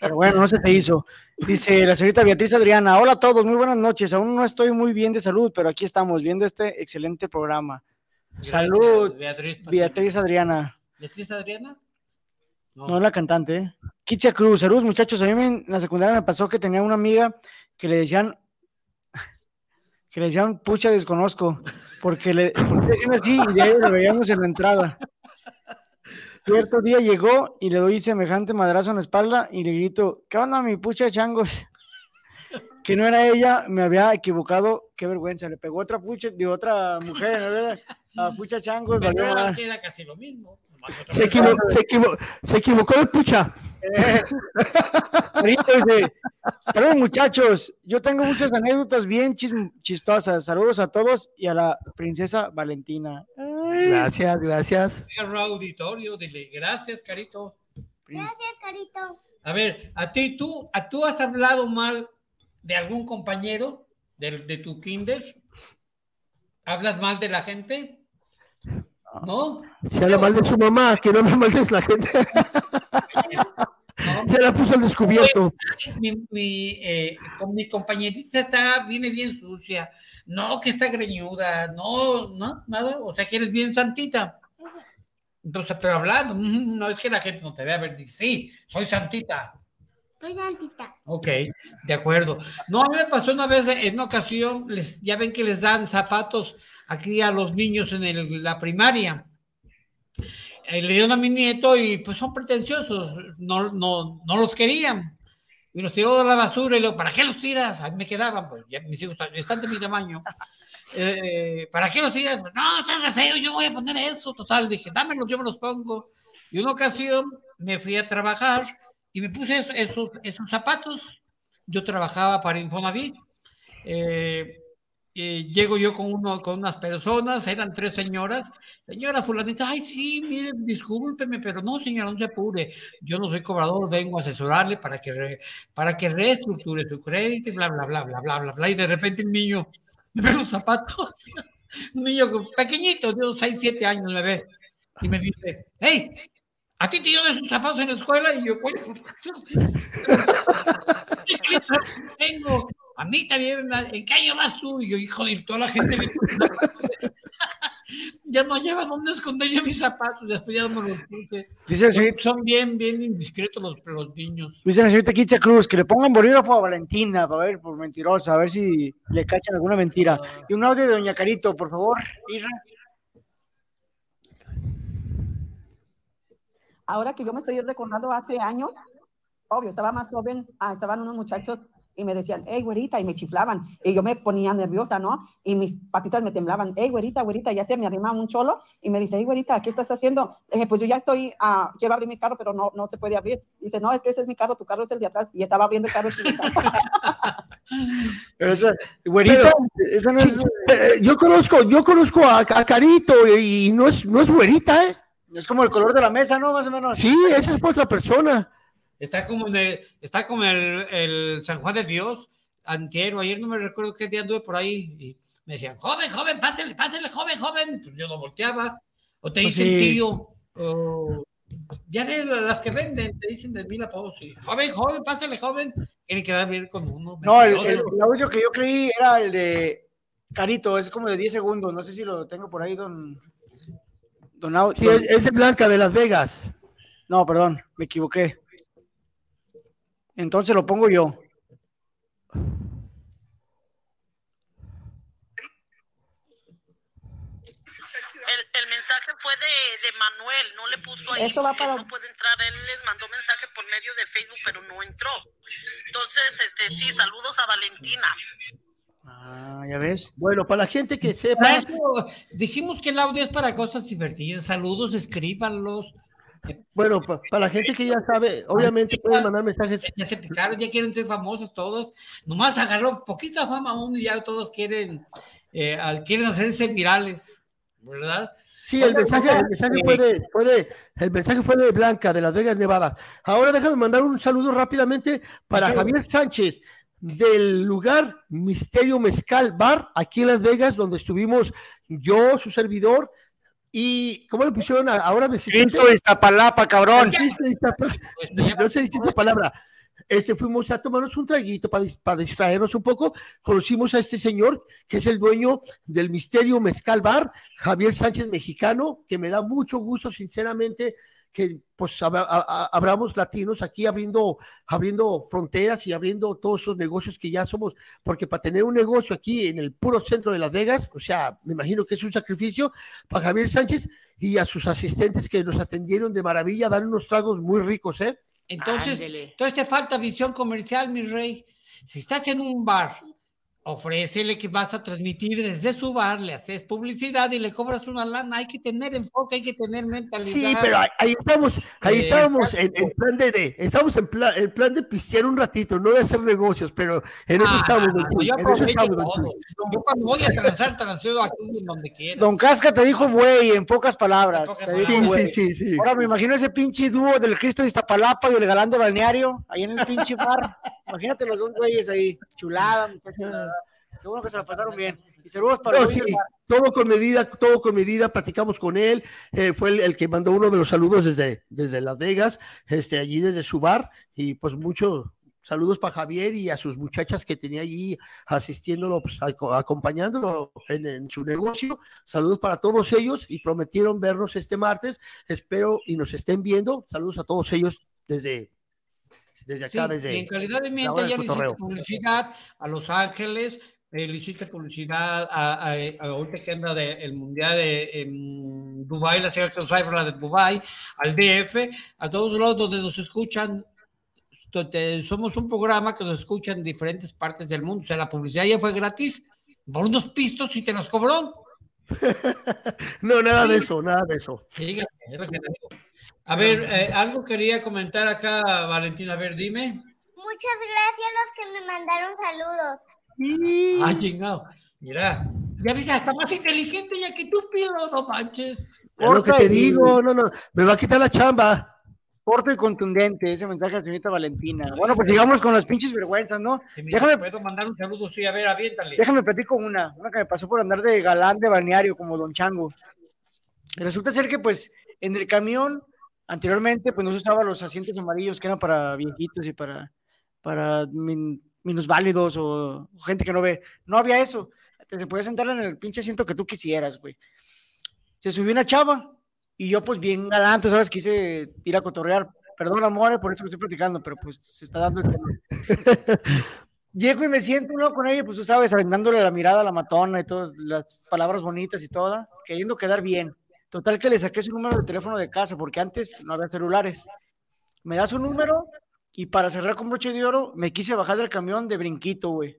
Pero bueno, no se te hizo. Dice la señorita Beatriz Adriana. Hola a todos, muy buenas noches. Aún no estoy muy bien de salud, pero aquí estamos viendo este excelente programa. Salud, Beatriz. Beatriz Adriana. ¿Beatriz Adriana? No es la cantante, ¿eh? Kitia Cruz, saludos muchachos. A mí me- en la secundaria me pasó que tenía una amiga que le decían, que le decían pucha desconozco, porque le, porque decían así y de ahí lo veíamos en la entrada. Cierto día llegó y le doy semejante madrazo en la espalda y le grito, ¿qué onda mi pucha changos? Que no era ella, me había equivocado, qué vergüenza, le pegó otra pucha, de otra mujer, ¿no? A pucha changos, Pero era, madre. que era casi lo mismo. Se, equivo- se, equivo- se equivocó de pucha. Saludos muchachos, yo tengo muchas anécdotas bien chis- chistosas. Saludos a todos y a la princesa Valentina. Ay, Gracias, gracias. Auditorio, dile gracias, Carito. Gracias, Carito. A ver, a ti, tú, a tú has hablado mal de algún compañero de, de tu kinder. ¿Hablas mal de la gente? ¿no? Si habla mal de su mamá, que no hable mal de la gente. Ya la puso al descubierto. Mi, mi, eh, con mi compañerita está, viene bien sucia. No, que está greñuda. No, no, nada. O sea, que eres bien santita. Entonces, pero hablando, no es que la gente no te vea, a ver, dice, sí, soy santita. Soy santita. Ok, de acuerdo. No, a mí me pasó una vez, en una ocasión, les, ya ven que les dan zapatos aquí a los niños en el- la primaria. Eh, le dieron a mi nieto y pues son pretenciosos, no, no, no los querían. Y los tiró a la basura y le digo, ¿para qué los tiras? A mí me quedaban, pues ya mis hijos están, de mi tamaño. Eh, ¿Para qué los tiras? No, están re feos, yo voy a poner eso. Total, dije, dámelos, yo me los pongo. Y una ocasión me fui a trabajar y me puse esos, esos, esos zapatos. Yo trabajaba para Infonavit. Eh, eh, llego yo con, uno, con unas personas, eran tres señoras. Señora fulanita, ay, sí, mire, discúlpeme, pero no, señora, no se apure. Yo no soy cobrador, vengo a asesorarle para que, para que reestructure su crédito y bla, bla, bla, bla, bla, bla, bla. Y de repente un niño me ve los zapatos, un niño pequeñito, de unos 6, 7 años me ve y me dice, hey, ¿a ti te dieron esos zapatos en la escuela? Y yo, ¿qué tengo? A mí también, ¿en qué año vas tú? Y yo, hijo de toda la gente me- ya no lleva dónde esconder yo mis zapatos, después ya no me los puse. Dice el Son- señor- Son bien, bien indiscretos los, los niños. Dice la señorita Kitsia Cruz que le pongan bolígrafo a Valentina para ver, por mentirosa, a ver si le cachan alguna mentira. Y un audio de Doña Carito, por favor, Isra. Ahora que yo me estoy recordando hace años, obvio, estaba más joven, ah, estaban unos muchachos y me decían, hey, güerita, y me chiflaban, y yo me ponía nerviosa, ¿no? Y mis patitas me temblaban, hey, güerita, güerita, ya se me arrima un cholo, y me dice, hey, güerita, ¿qué estás haciendo? Le dije, pues yo ya estoy, ah, quiero abrir mi carro, pero no, no se puede abrir. Dice, no, es que ese es mi carro, tu carro es el de atrás, y estaba abriendo el carro. Pero esa, güerita, Pero- esa no es. eh, yo conozco, yo conozco a, a Carito y, y no es, no es güerita, ¿eh? Es como el color de la mesa, ¿no? Más o menos. Sí, esa es otra persona. Está como, de, está como el, el San Juan de Dios, antiero, ayer no me recuerdo qué día anduve por ahí, y me decían, joven, joven, pásele, pásele, joven, joven, pues yo no volteaba, o te Pues dicen sí. tío, o ya ves las que venden, te dicen de mil apodos, y, joven, joven, pásele, joven, quieren quedar bien con uno. No, el, el- el audio que yo creí era el de Carito, es como de 10 segundos. No sé si lo tengo por ahí, don. Don Au- Sí, don- es, es de Blanca de Las Vegas. No, perdón, me equivoqué. Entonces lo pongo yo. El, el mensaje fue de, de Manuel, no le puso ahí. Esto va para- No puede entrar, él les mandó mensaje por medio de Facebook, pero no entró. Entonces, este, sí, saludos a Valentina. Ah, ya ves. Bueno, para la gente que sepa, eso dijimos que el audio es para cosas divertidas, saludos, escríbanlos. Bueno, pa- para la gente que ya sabe, obviamente pueden mandar mensajes. Ya se picaron, ya quieren ser famosos todos. Nomás agarró poquita fama uno y ya todos quieren, eh, quieren hacerse virales, ¿verdad? Sí, el mensaje, el mensaje fue de, fue de- el mensaje fue de Blanca, de Las Vegas, Nevada. Ahora déjame mandar un saludo rápidamente para. Javier Sánchez, del lugar Misterio Mezcal Bar, aquí en Las Vegas, donde estuvimos yo, su servidor, y ¿cómo le pusieron a- ahora me Cristo de Iztapalapa, cabrón. Cristo de Iztapalapa. No se dice esa palabra. Este, fuimos a tomarnos un traguito para, para distraernos un poco. Conocimos a este señor, que es el dueño del Misterio Mezcal Bar, Javier Sánchez Mexicano, que me da mucho gusto, sinceramente, que pues abramos latinos aquí abriendo, abriendo fronteras y abriendo todos esos negocios que ya somos, porque para tener un negocio aquí en el puro centro de Las Vegas, o sea, me imagino que es un sacrificio para Javier Sánchez y a sus asistentes que nos atendieron de maravilla, dan unos tragos muy ricos, ¿eh? Entonces, entonces te falta visión comercial, mi rey. Si estás en un bar, ofrécele que vas a transmitir desde su bar, le haces publicidad y le cobras una lana. Hay que tener enfoque, hay que tener mentalidad. Sí, pero ahí, ahí estamos, ahí Eh, estábamos en, en plan de, de- estamos en plan, en plan de pistear un ratito, no de hacer negocios, pero en eso Ah, estamos, no, yo en eso estamos, don. Yo cuando voy a transar, transeo aquí en donde quiera. Don Casca te dijo güey, en pocas palabras. En pocas te dijo, Sí, sí, sí, sí. Ahora me imagino ese pinche dúo del Cristo de Iztapalapa y el galán de balneario, ahí en el pinche bar. Imagínate los dos güeyes ahí, chulada. Qué bueno que se la pasaron bien. Y saludos para No, sí, todo con medida, todo con medida, platicamos con él, eh, fue el, el que mandó uno de los saludos desde, desde Las Vegas, este, allí desde su bar, y pues muchos saludos para Javier y a sus muchachas que tenía allí asistiéndolo, pues, aco- acompañándolo en, en su negocio, saludos para todos ellos y prometieron vernos este martes, espero y nos estén viendo, saludos a todos ellos desde, desde Sí, acá, y desde en calidad de hora ya del le hiciste cotorreo. publicidad a Los Ángeles, eh, le hiciste publicidad a, a, a ahorita que anda de, el Mundial de em, Dubái, la ciudad de Dubái, al DF, a todos lados donde nos escuchan. donde somos un programa que nos escuchan en diferentes partes del mundo. O sea, la publicidad ya fue gratis por unos pistos y te los cobró. No, nada de eso, nada de eso. Fíjate, es lo que te digo. A ver, eh, algo quería comentar acá, Valentina. A ver, dime. Muchas gracias a los que me mandaron saludos. Ah, chingado. Mira, ya viste, hasta más inteligente ya que tú, Pilo, no manches. Es lo que te y- digo, no, no, me va a quitar la chamba. Corto y contundente ese mensaje a la señorita Valentina. Bueno, pues sigamos con las pinches vergüenzas, ¿no? Si me Déjame, puedo mandar un saludo, sí, a ver, aviéntale. déjame platico una, una que me pasó por andar de galán de balneario como Don Chango. Resulta ser que, pues, en el camión, anteriormente, pues no se usaban los asientos amarillos que eran para viejitos y para, para min- minusválidos o gente que no ve. No había eso. Te se podía sentar en el pinche asiento que tú quisieras, güey. Se subió una chava y yo, pues, bien galante, ¿sabes? Quise ir a cotorrear. Perdón, amor, por eso que estoy platicando, pero pues se está dando el tema. Llego y me siento uno con ella, pues tú sabes, aventándole la mirada a la matona y todas las palabras bonitas y toda, queriendo quedar bien. Total que le saqué su número de teléfono de casa, porque antes no había celulares. Me da su número y para cerrar con broche de oro, me quise bajar del camión de brinquito, güey.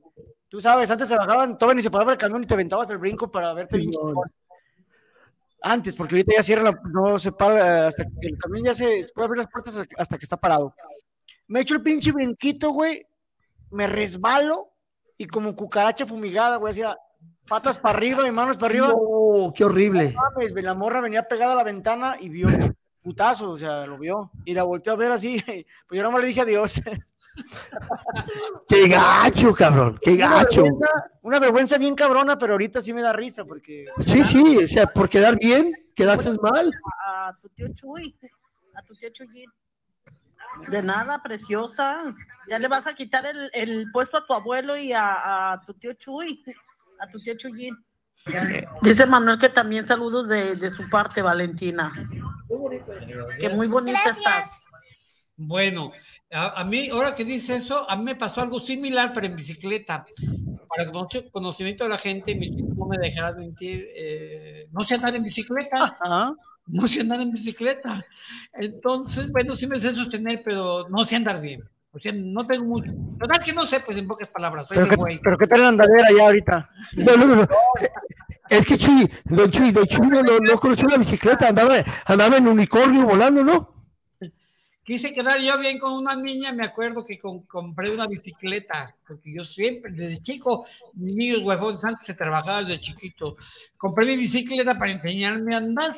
Tú sabes, antes se bajaban, todavía ni se paraba el camión y te aventabas el brinco para verte bien chingón. Antes, porque ahorita ya cierra, la- no se para, hasta que el camión ya se puede abrir las puertas hasta que está parado. Me echo el pinche brinquito, güey, me resbalo y como cucaracha fumigada, güey, hacía patas para arriba y manos para arriba. No, qué horrible. No mames, güey, la morra venía pegada a la ventana y vio putazo, o sea, lo vio. Y la volteó a ver así, pues yo nomás le dije adiós. Qué gacho, cabrón, qué Una gacho. vergüenza, una vergüenza bien cabrona, pero ahorita sí me da risa porque... Sí, sí, o sea, por quedar bien, quedaste mal. A tu tío Chuy, a tu tío Chuyín. De nada, preciosa. Ya le vas a quitar el, el puesto a tu abuelo y a, a tu tío Chuy, a tu tío Chuyín. Dice Manuel que también saludos de, de su parte, Valentina. Que muy bonita estás. Bueno, a, a mí, ahora que dice eso, a mí me pasó algo similar, pero en bicicleta. Para conocimiento de la gente, hijos no me dejarán mentir, eh, no sé andar en bicicleta. No sé andar en bicicleta. Entonces, bueno, sí me sé sostener, pero no sé andar bien. O sea, no tengo mucho. Total que no sé, pues en pocas palabras, soy Pero de qué, güey. pero qué tal la andadera ya ahorita. No, no, no, no. Es que Chuy, don Chuy, don Chuy no, no, no conoció la bicicleta, andaba, andaba en unicornio volando, ¿no? Quise quedar yo bien con una niña, me acuerdo que con- compré una bicicleta, porque yo siempre, desde chico, mis niños huevones, antes se trabajaba desde chiquito, compré mi bicicleta para enseñarme a andar.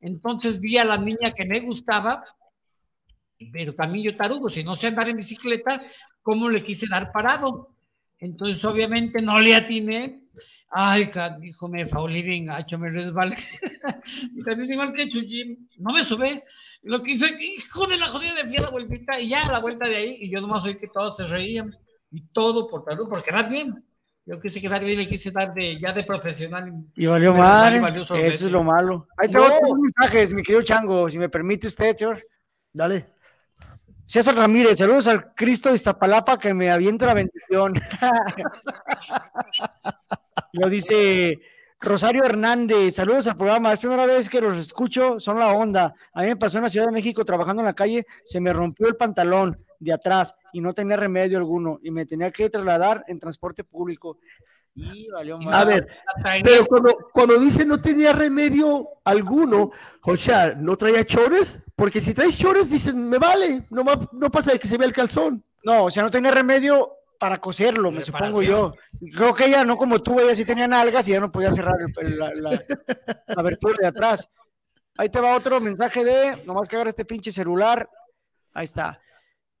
Entonces vi a la niña que me gustaba, pero también yo tarugo, si no sé andar en bicicleta, ¿cómo le quise dar parado? Entonces obviamente no le atiné. Ay, hijo, me faulí bien gacho, me resbalé. y también igual que Chuyín, no me sube. Lo que hice, hijo de la jodida, de fui a la vueltita y ya a la vuelta de ahí, y yo nomás oí que todos se reían, y todo por tarugo, por quedar bien. Yo quise quedar bien, le quise dar de, ya de profesional. Y valió mal. valió. Eso es lo malo. Ahí te No. mensajes, mi querido Chango, si me permite usted, señor. Dale. César Ramírez, saludos al Cristo de Iztapalapa que me avienta la bendición. Lo dice Rosario Hernández, saludos al programa. Es primera vez que los escucho, son la onda. A mí me pasó en la Ciudad de México trabajando en la calle, se me rompió el pantalón de atrás y no tenía remedio alguno y me tenía que trasladar en transporte público. Y valió mal. A ver, pero cuando, cuando dice no tenía remedio alguno, o sea, ¿no traía chores? Porque si traes chores, dicen, me vale, no, no pasa de que se vea el calzón. No, o sea, no tenía remedio para coserlo, me supongo yo. Creo que ella, no como tú, ella sí tenía nalgas y ya no podía cerrar el- la, la- la abertura de atrás. Ahí te va otro mensaje de, nomás que agarra este pinche celular. Ahí está.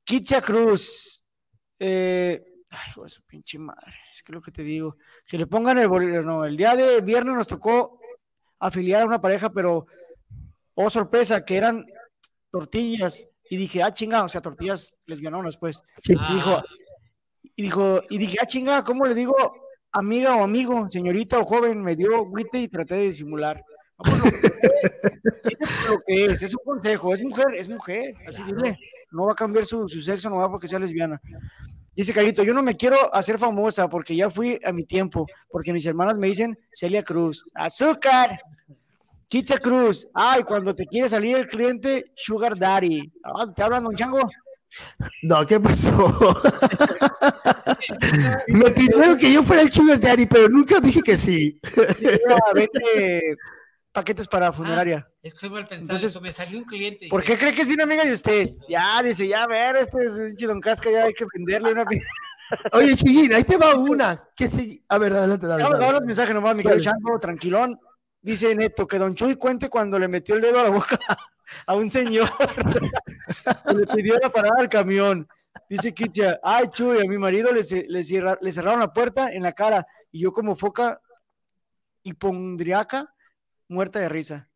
Kitsia Cruz. eh, Ay, hijo de su pinche madre. Es que lo que te digo. Que le pongan el bolillo. No, el día de viernes nos tocó afiliar a una pareja, pero, oh sorpresa, que eran tortillas. Y dije, ah, chinga, o sea, tortillas lesbianonas, pues. Y dijo, y dijo, y dije, ah, chinga, ¿cómo le digo amiga o amigo, señorita o joven? Me dio grite y traté de disimular. No, pues, lo que es, dile por lo que es, es un consejo, es mujer, es mujer, así dile. No va a cambiar su, su sexo, no va porque sea lesbiana. Dice Carito, yo no me quiero hacer famosa porque ya fui a mi tiempo, porque mis hermanas me dicen Celia Cruz. ¡Azúcar! Kitsa Cruz. Ay, cuando te quiere salir el cliente, Sugar Daddy. Ah, ¿Te hablan, don Chango? No, ¿qué pasó? Me pidieron que yo fuera el sugar daddy, pero nunca dije que sí. Mira, vete paquetes para funeraria. Es que mal pensado Entonces, eso. Me salió un cliente. ¿Por qué cree que es bien amiga de usted? Ya, dice, ya, a ver, este es un chidon casca, ya hay que venderle una... Oye, Chuyín, ahí te va una. Que sí. A ver, adelante, dale. Vamos a los mensajes nomás, mi querido Dale. Chango, tranquilón. Dice Neto que Don Chuy cuente cuando le metió el dedo a la boca a un señor que le pidió la parada al camión. Dice Kitia, ay Chuy, a mi marido le, le cierra- le cerraron la puerta en la cara y yo como foca hipondriaca, muerta de risa.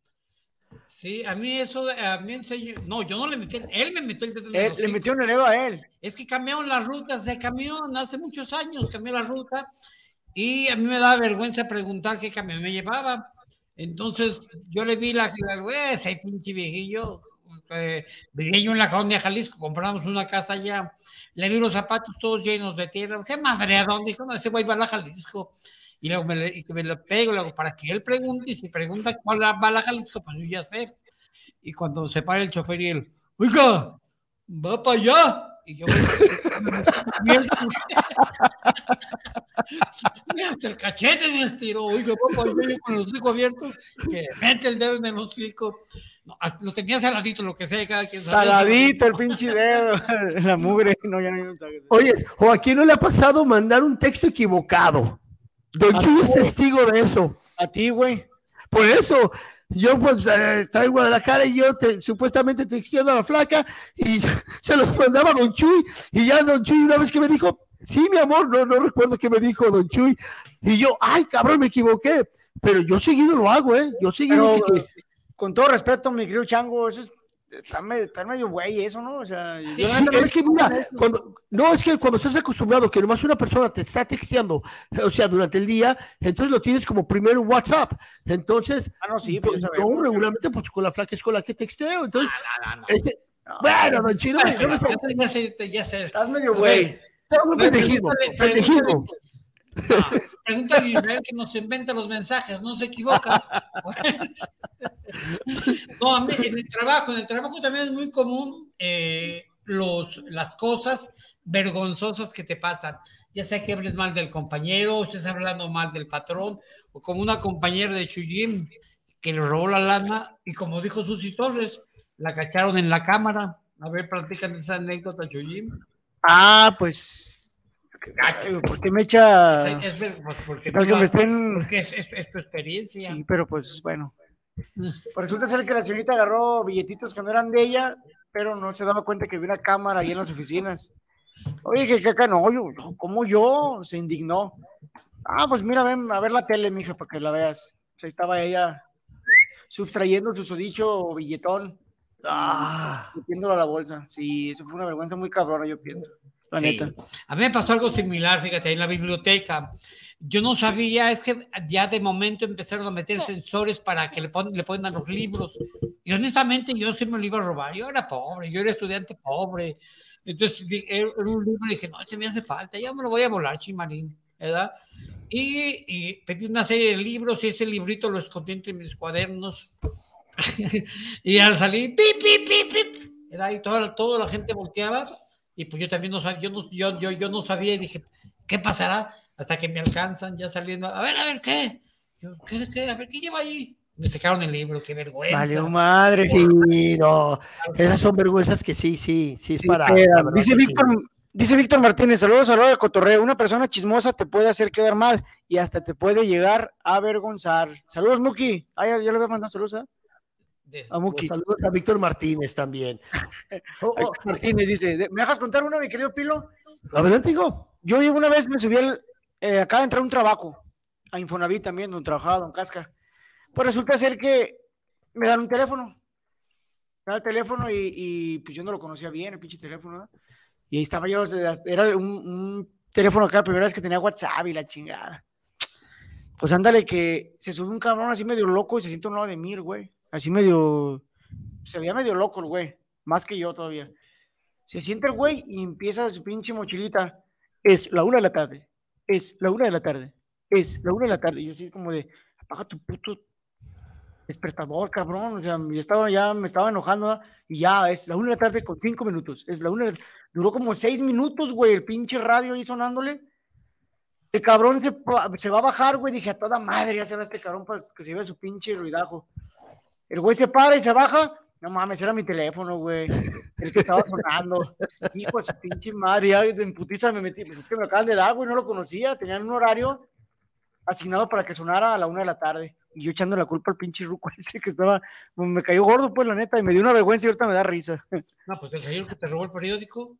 Sí, a mí eso, a mí enseñó. No, yo no le metí. Él me metió el dedo en Él- le metió un dedo a él. Es que cambiaron las rutas de camión hace muchos años, cambió la ruta y a mí me da vergüenza preguntar qué camión me llevaba. Entonces yo le vi la, la ese pinche viejillo, eh, vivía yo en la colonia Jalisco, compramos una casa allá, le vi los zapatos todos llenos de tierra, qué madreadón, dijo, no, ese güey va a la Jalisco. Y luego me, le, y me lo pego, luego, para que él pregunte, y si pregunta cuál va a la Jalisco, pues yo ya sé. Y cuando se para el chofer y él, oiga, va para allá. Y yo, me hasta el cachete me estiró, oiga, papá, yo yo con los hocico abiertos, que mete el dedo en el hocico. No, lo tenía saladito, lo que sea, cada quien sabe. Saladito el pinche dedo, la mugre. No, ya no. Oye, o a quién no le ha pasado mandar un texto equivocado. Don A Chuy es ti. testigo de eso. A ti, güey. Por eso, yo pues eh, estaba en Guadalajara y yo te- supuestamente texteando a la flaca y se los mandaba a Don Chuy y ya Don Chuy una vez que me dijo, sí, mi amor, no, no recuerdo qué me dijo Don Chuy y yo, ay, cabrón, me equivoqué. Pero yo seguido lo hago, ¿eh? Yo seguido... Pero, que- que- con todo respeto, mi querido Chango, eso es. Está, me- está medio güey, eso, ¿no? O sea, yo Sí, no es que mira, cuando, no, es que cuando estás acostumbrado que nomás una persona te está texteando, o sea, durante el día, entonces lo tienes como primero WhatsApp. Entonces, Ah, no, sí, pues, pues yo sabemos. regularmente, pues con la flaca es con la que texteo. Entonces, Ah, no, no. este, bueno, don Chino, no me- no me sé. Ya. Estás medio A güey. ver, No, pendejismo, pregúntale- pendejismo. No, pregúntale a Israel que nos inventa los mensajes, no se equivoca. No, a mí en el trabajo, en el trabajo también es muy común eh, los, las cosas vergonzosas que te pasan. Ya sea que hables mal del compañero, o estés hablando mal del patrón, o como una compañera de Chuyim que le robó la lana y como dijo Susi Torres, la cacharon en la cámara. A ver, platican esa anécdota, Chuyim. Ah, pues. Gacho, ¿Por qué me echa.? Es pues, porque, ¿Qué tal que tú me estén- porque es, es- es tu experiencia. Sí, pero pues bueno. Pues resulta ser que la señorita agarró billetitos que no eran de ella, pero no se daba cuenta que había una cámara ahí en las oficinas. Oye, que acá no, yo, yo, ¿cómo yo? Se indignó. Ah, pues mira, ven a ver la tele, mija, para que la veas. Ahí estaba ella sustrayendo su sodicho billetón. Ah. Metiéndolo a la bolsa. Sí, eso fue una vergüenza muy cabrona, yo pienso. La Sí. neta. A mí me pasó algo similar, fíjate, en la biblioteca. Yo no sabía, es que ya de momento empezaron a meter sensores para que le, pon- le pongan los libros. Y honestamente yo sí me lo iba a robar. Yo era pobre, yo era estudiante pobre. Entonces era era un libro y dije, no, este me hace falta, ya me lo voy a volar, chimarín, ¿verdad? Y, y pedí una serie de libros y ese librito lo escondí entre mis cuadernos. y al salir, pip, pip, pip, pip, ¿verdad? Y toda, toda la gente volteaba y pues yo también no sabía, yo no, yo, yo, yo no sabía y dije, ¿qué pasará? Hasta que me alcanzan ya saliendo, a ver, a ver, ¿qué? Yo, ¿qué, qué? A ver, ¿qué lleva ahí? Me sacaron el libro, qué vergüenza. Valió madre. Sí, no. Esas son vergüenzas que sí, sí, sí, es Sí, para. queda. la verdad dice sí. Víctor, dice Víctor Martínez, saludos, saludos de cotorreo. Una persona chismosa te puede hacer quedar mal y hasta te puede llegar a avergonzar. Saludos, Muki. Ah, ya, ya le voy a mandar saludos ¿ah? A Muki. Saludos a Víctor Martínez también. Oh, oh, Martínez dice, ¿me dejas contar una, mi querido Pilo? Adelante, hijo. Yo una vez me subí al, eh, acaba de entrar un trabajo a Infonavit también, donde trabajaba Don Casca. Pues resulta ser que me dan un teléfono. Me dan el teléfono y, y, pues yo no lo conocía bien, el pinche teléfono. ¿no? Y ahí estaba yo, era un, un teléfono acá, la primera vez que tenía WhatsApp y la chingada. Pues ándale, que se sube un cabrón así medio loco y se siente un lado de mir, güey. Así medio. Se veía medio loco el güey. Más que yo todavía. Se siente el güey y empieza su pinche mochilita. Es la una de la tarde. Es la una de la tarde. Es la una de la tarde. Y yo así como de, apaga tu puto despertador, cabrón. O sea, yo estaba ya, me estaba enojando. Y ya, es la una de la tarde con cinco minutos. Es la una de Duró como seis minutos, güey, el pinche radio ahí sonándole. El cabrón se, se va a bajar, güey. Dije, a toda madre, ya se va este cabrón para que se vea su pinche ruidajo. El güey se para y se baja. No mames, era mi teléfono, güey. El que estaba sonando. Hijo de su pinche madre, ya en putiza me metí. Pues es que me acaban de dar, güey, no lo conocía. Tenían un horario asignado para que sonara a la una de la tarde. Y yo echando la culpa al pinche ruco ese que estaba. Me cayó gordo, pues, la neta, y me dio una vergüenza y ahorita me da risa. No, pues el señor que te robó el periódico.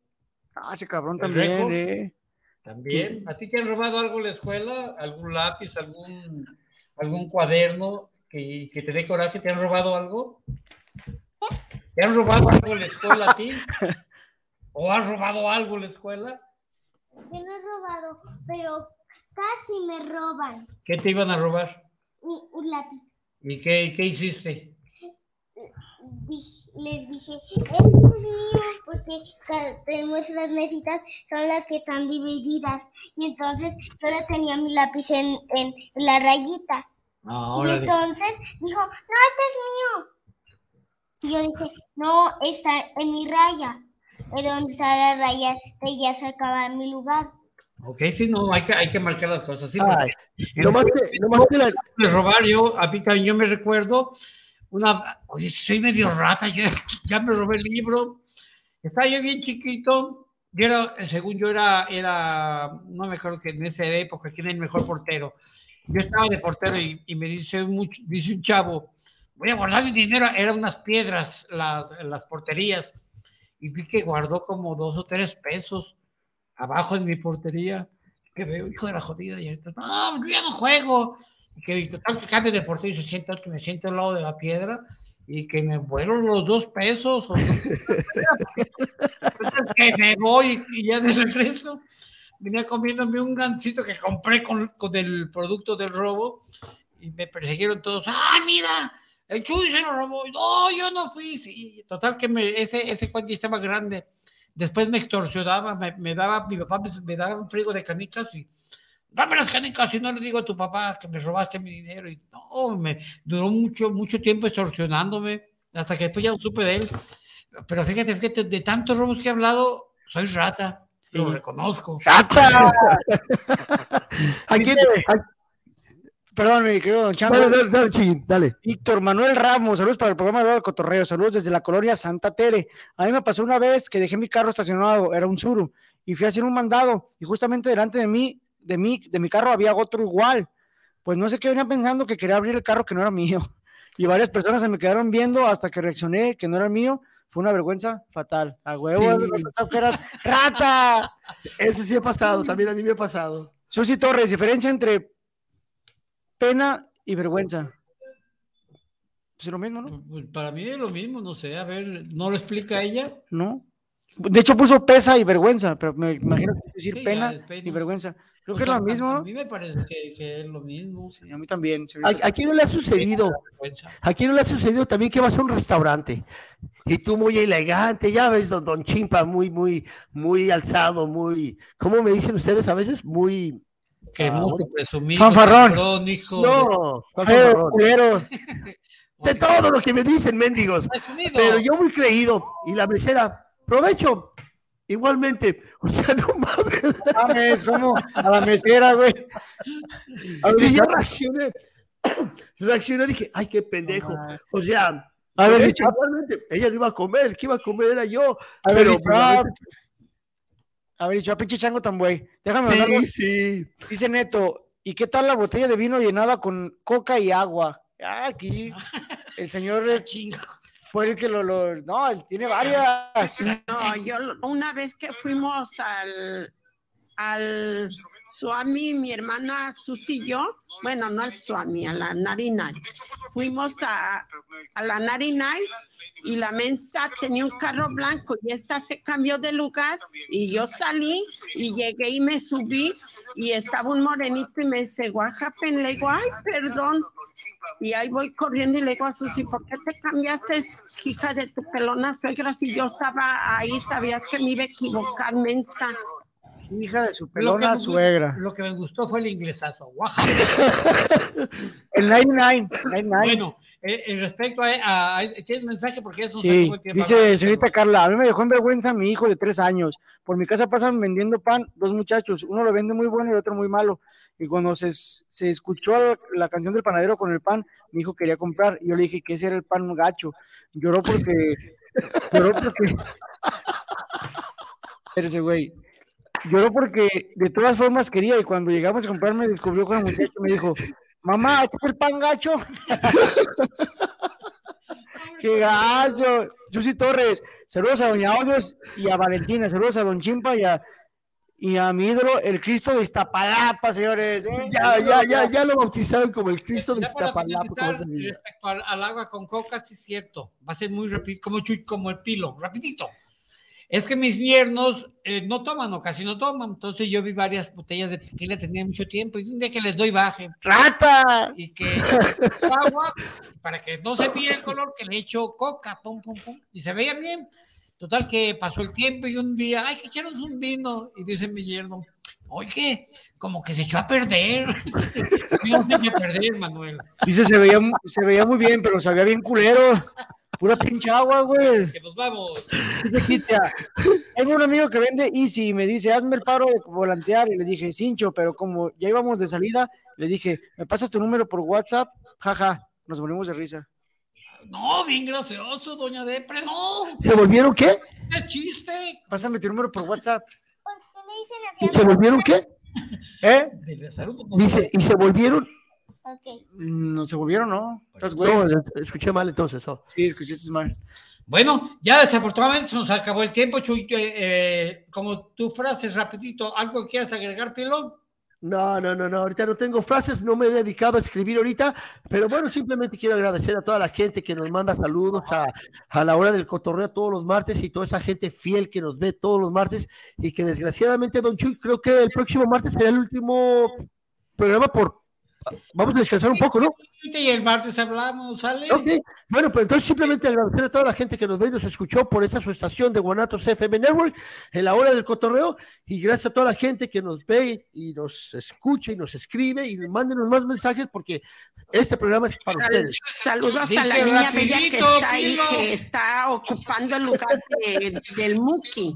Ah, ese cabrón ¿El también, eh. También. ¿A ti te han robado algo en la escuela? ¿Algún lápiz, algún, algún cuaderno que, que te dé coraje? ¿Te han robado algo? ¿Te han robado algo en la escuela a ti? ¿O has robado algo en la escuela? Yo no he robado, pero casi me roban ¿Qué te iban a robar? un, un lápiz. ¿Y qué, qué hiciste? Les dije, este es mío, porque tenemos las mesitas, son las que están divididas. Y entonces solo tenía mi lápiz en, en la rayita. Ah, Y entonces dijo, no, este es mío. Y yo dije, no, está en mi raya. Pero donde está la raya, de ya se acaba mi lugar. Ok, sí, no, hay que, hay que marcar las cosas. Sí, Ay, porque- nomás que- nomás que la- de robar, yo, a mí también yo me recuerdo una, oye, soy medio rata, yo ya me robé el libro, estaba yo bien chiquito, yo era, según yo era, era, no me acuerdo que en esa época, quién era el mejor portero, yo estaba de portero y, y me dice dice un chavo, voy a guardar mi dinero, eran unas piedras las, las porterías, y vi que guardó como dos o tres pesos abajo de mi portería, que veo, hijo de la jodida, y ahorita, no, yo ya no juego, y que total que cambio de portero y se sienta que me siento al lado de la piedra y que me vuelan los dos pesos. o- Entonces que me voy y ya de regreso venía comiéndome un gancito que compré con, con el producto del robo y me persiguieron todos. ¡Ah, mira! El Chuy se lo robó. No, yo no fui. Sí, total que me, ese, ese cuento estaba grande. Después me extorsionaba, me, me daba, mi papá me, daba un frigo de canicas y dame las canicas y no le digo a tu papá que me robaste mi dinero. Y no, me duró mucho, mucho tiempo extorsionándome hasta que después ya supe de él. Pero fíjate, fíjate, de tantos robos que he hablado, soy rata, lo reconozco. ¡Rata! Aquí- Perdón, mi querido Don Chango. Dale, dale, dale, dale. Víctor Manuel Ramos, saludos para el programa de Cotorreo, saludos desde la colonia Santa Tere. A mí me pasó una vez que dejé mi carro estacionado, era un Suru, y fui a hacer un mandado, y justamente delante de mí, de mí, de mi carro había otro igual. Pues no sé qué venía pensando que quería abrir el carro que no era mío. Y varias personas se me quedaron viendo hasta que reaccioné que no era mío. Fue una vergüenza fatal. A huevo, Sí. que eras rata. Eso sí ha pasado, también a mí me ha pasado. Susi Torres, diferencia entre pena y vergüenza. Pues es lo mismo, ¿no? Pues para mí es lo mismo, no sé, a ver, ¿no lo explica ella? ¿no? De hecho puso pesa y vergüenza, pero me imagino que decir Sí, pena. y vergüenza. Creo que es lo mismo. A, mí me parece que, que es lo mismo. a mí también. se me ¿A, hizo- a quién no le ha sucedido? Vergüenza. ¿A quién no le ha sucedido también que vas a un restaurante y tú muy elegante, ya ves, don, don Chimpa, muy, muy, muy alzado, muy, ¿cómo me dicen ustedes a veces? Muy... Cremoso, Ah, presumido, Fanfarrón. cabrón, hijo de- No, ¿cuál Feo, fanfarrón? culero. de todo lo que me dicen, mendigos. Presumido. Pero yo muy creído. Y la mesera, provecho. Igualmente. O sea, no mames. Mames, como a la mesera, güey. A ver, Y yo ya- reaccioné. Reaccioné, dije, ay, qué pendejo. O sea, A ver, ella, igualmente, ella no iba a comer, el que iba a comer era yo. a ver, Pero, pues, a ver, dicho, pinche chango tan güey. Déjame sí, sí. Dice Neto, ¿y qué tal la botella de vino llenada con coca y agua? Ah, aquí el señor es- Chinga. Fue el que lo, lo- no, él tiene varias. No, yo una vez que fuimos al, al Suami, mi hermana Susi y yo, bueno, no al Suami, a la Narina. Fuimos a, a la Narina y la mensa tenía un carro blanco y esta se cambió de lugar y yo salí y llegué y me subí y estaba un morenito y me dice, what happened? Le digo, ay, perdón. Y ahí voy corriendo y le digo a Susi, ¿por qué te cambiaste, hija de tu pelona suegra? Si yo estaba ahí, sabías que me iba a equivocar, mensa. Hija de su Lo pelona me, suegra. lo que me gustó fue el inglesazo. Oaxaca. El 99. 99. Bueno, eh, eh, respecto a, a, a- ¿Tienes mensaje? Porque eso Sí, dice señorita Carla, a mí me dejó en vergüenza mi hijo de tres años. Por mi casa pasan vendiendo pan dos muchachos, uno lo vende muy bueno y el otro muy malo. Y cuando se, se escuchó la, la canción del panadero con el pan, mi hijo quería comprar. Y yo le dije que ese era el pan gacho. Lloró porque... lloró porque... Espérese, güey. Lloró porque de todas formas quería y cuando llegamos a comprar me descubrió con el muchacho y me dijo, mamá, ¿este es el pan gacho? ¡Qué gacho! Susi Torres, saludos a Doña Hoyos y a Valentina, saludos a Don Chimpa y a, y a mi ídolo, el Cristo de Iztapalapa, señores. ¿eh? Ya, ya, ya, ya lo bautizaron como el Cristo de Ya Iztapalapa. respecto al, al agua con coca, sí es cierto. Va a ser muy rápido, como, como el pilo, rapidito. Es que mis yernos eh, no toman o casi no toman, entonces yo vi varias botellas de tequila, tenía mucho tiempo, y un día que les doy baje. ¡Rata! Y que agua, para que no se pierda el color, que le echo coca, pum, pum, pum, y se veía bien. Total que pasó el tiempo y un día, ay, que echaron un vino, y dice mi yerno, oye, como que se echó a perder. Yo no se echó a perder, Manuel. Dice, se veía, se veía muy bien, pero sabía bien culero. Pura pinche agua, güey. Que nos vamos. Dice tengo un amigo que vende Easy y me dice, hazme el paro de volantear. Y le dije, Cincho, pero como ya íbamos de salida, le dije, ¿me pasas tu número por WhatsApp? Jaja, nos morimos de risa. No, bien gracioso, doña Depre, no. ¿Se volvieron qué? ¡Qué chiste! Pásame tu número por WhatsApp. ¿Por qué le dicen así? ¿Se volvieron qué? ¿Eh? Dice, ¿y se volvieron? Ok. No se volvieron, ¿no? Estás güey. No, escuché mal entonces. oh. Sí, escuchaste mal. Bueno, ya desafortunadamente se nos acabó el tiempo, Chuy. eh, eh, como tu frase, rapidito, ¿algo que quieras agregar, Pilón? No, no, no, no, ahorita no tengo frases, no me he dedicado a escribir ahorita, pero bueno, simplemente quiero agradecer a toda la gente que nos manda saludos a, a la hora del cotorreo todos los martes y toda esa gente fiel que nos ve todos los martes y que desgraciadamente, Don Chuy, creo que el próximo martes será el último programa por... Vamos a descansar un poco, ¿no? Y el martes hablamos, ¿sale? Ok, bueno, pues entonces simplemente agradecer a toda la gente que nos ve y nos escuchó por esta su estación de Guanatos FM Network en la hora del cotorreo y gracias a toda la gente que nos ve y nos escucha y nos escribe y mándenos más mensajes porque este programa es para Sal- ustedes. Saludos a la niña bella que está ahí, que está ocupando el lugar de- del Muki.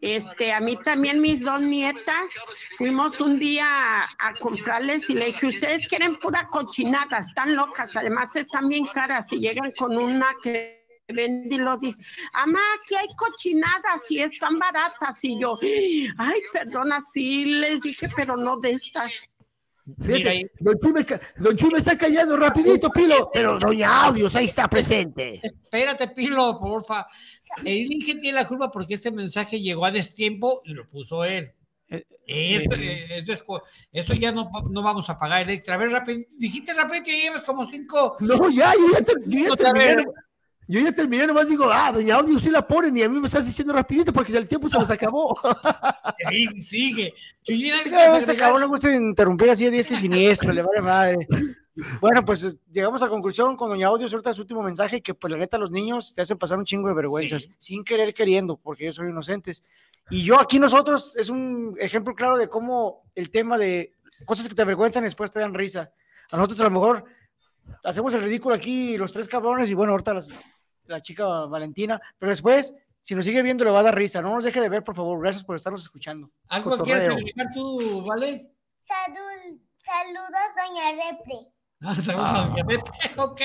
Este, a mí también mis dos nietas fuimos un día a, comprarles y le dije, ustedes quieren pura cochinada, están locas, además están bien caras y llegan con una que vende y lo dice, mamá, aquí hay cochinadas y están baratas y yo, ay, perdona, sí les dije, pero no de estas. Fíjate, don, Chuy me, ca- don está callando rapidito, Pilo, pero Doña Audios ahí está presente. Espérate, Pilo, porfa. El Inge tiene la culpa porque este mensaje llegó a destiempo y lo puso él. Eh, Eso, eh, eso, co- eso ya no, no vamos a pagar el extra. A ver, rápido. Dijiste rápido que llevas como cinco. No, ya, yo ya, ter- yo ya Yo ya terminé, nomás digo, ah, Doña Audios sí la ponen y a mí me estás diciendo rapidito porque el tiempo se nos acabó. Sigue, sigue. Chuyina, Sí, ¿qué quieres a este agregar? cabrón le gusta interrumpir así de diestra y siniestra, le vale madre. Bueno, pues es- llegamos a conclusión con Doña Audio, suelta su último mensaje, que pues la neta los niños te hacen pasar un chingo de vergüenzas, sin querer queriendo, porque ellos son inocentes. Y yo aquí nosotros es un ejemplo claro de cómo el tema de cosas que te avergüenzan y después te dan risa. A nosotros a lo mejor hacemos el ridículo aquí los tres cabrones y bueno, ahorita las- la chica Valentina, pero después, si nos sigue viendo le va a dar risa. No nos deje de ver, por favor. Gracias por estarnos escuchando. ¿Algo Cotorreo. quieres agregar tú, vale? Sadul- saludos, doña Repre. Ah, saludos a Doña Pepe, ok.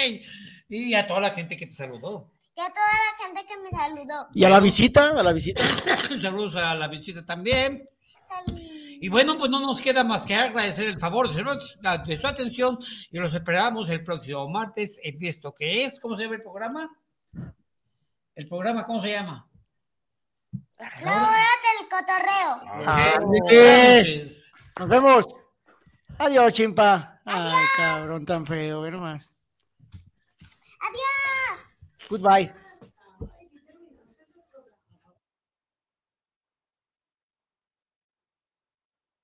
Y a toda la gente que te saludó. Y a toda la gente que me saludó. Y a la visita, a la visita. Saludos a la visita también. Salud. Y bueno, pues no nos queda más que agradecer el favor de su, de su atención y los esperamos el próximo martes en esto que es, ¿cómo se llama el programa? El programa, ¿cómo se llama? La hora del cotorreo. Ah, eh, Nos vemos. Adiós, chimpa. Ay, cabrón tan feo, ve nomás. Adiós. Goodbye.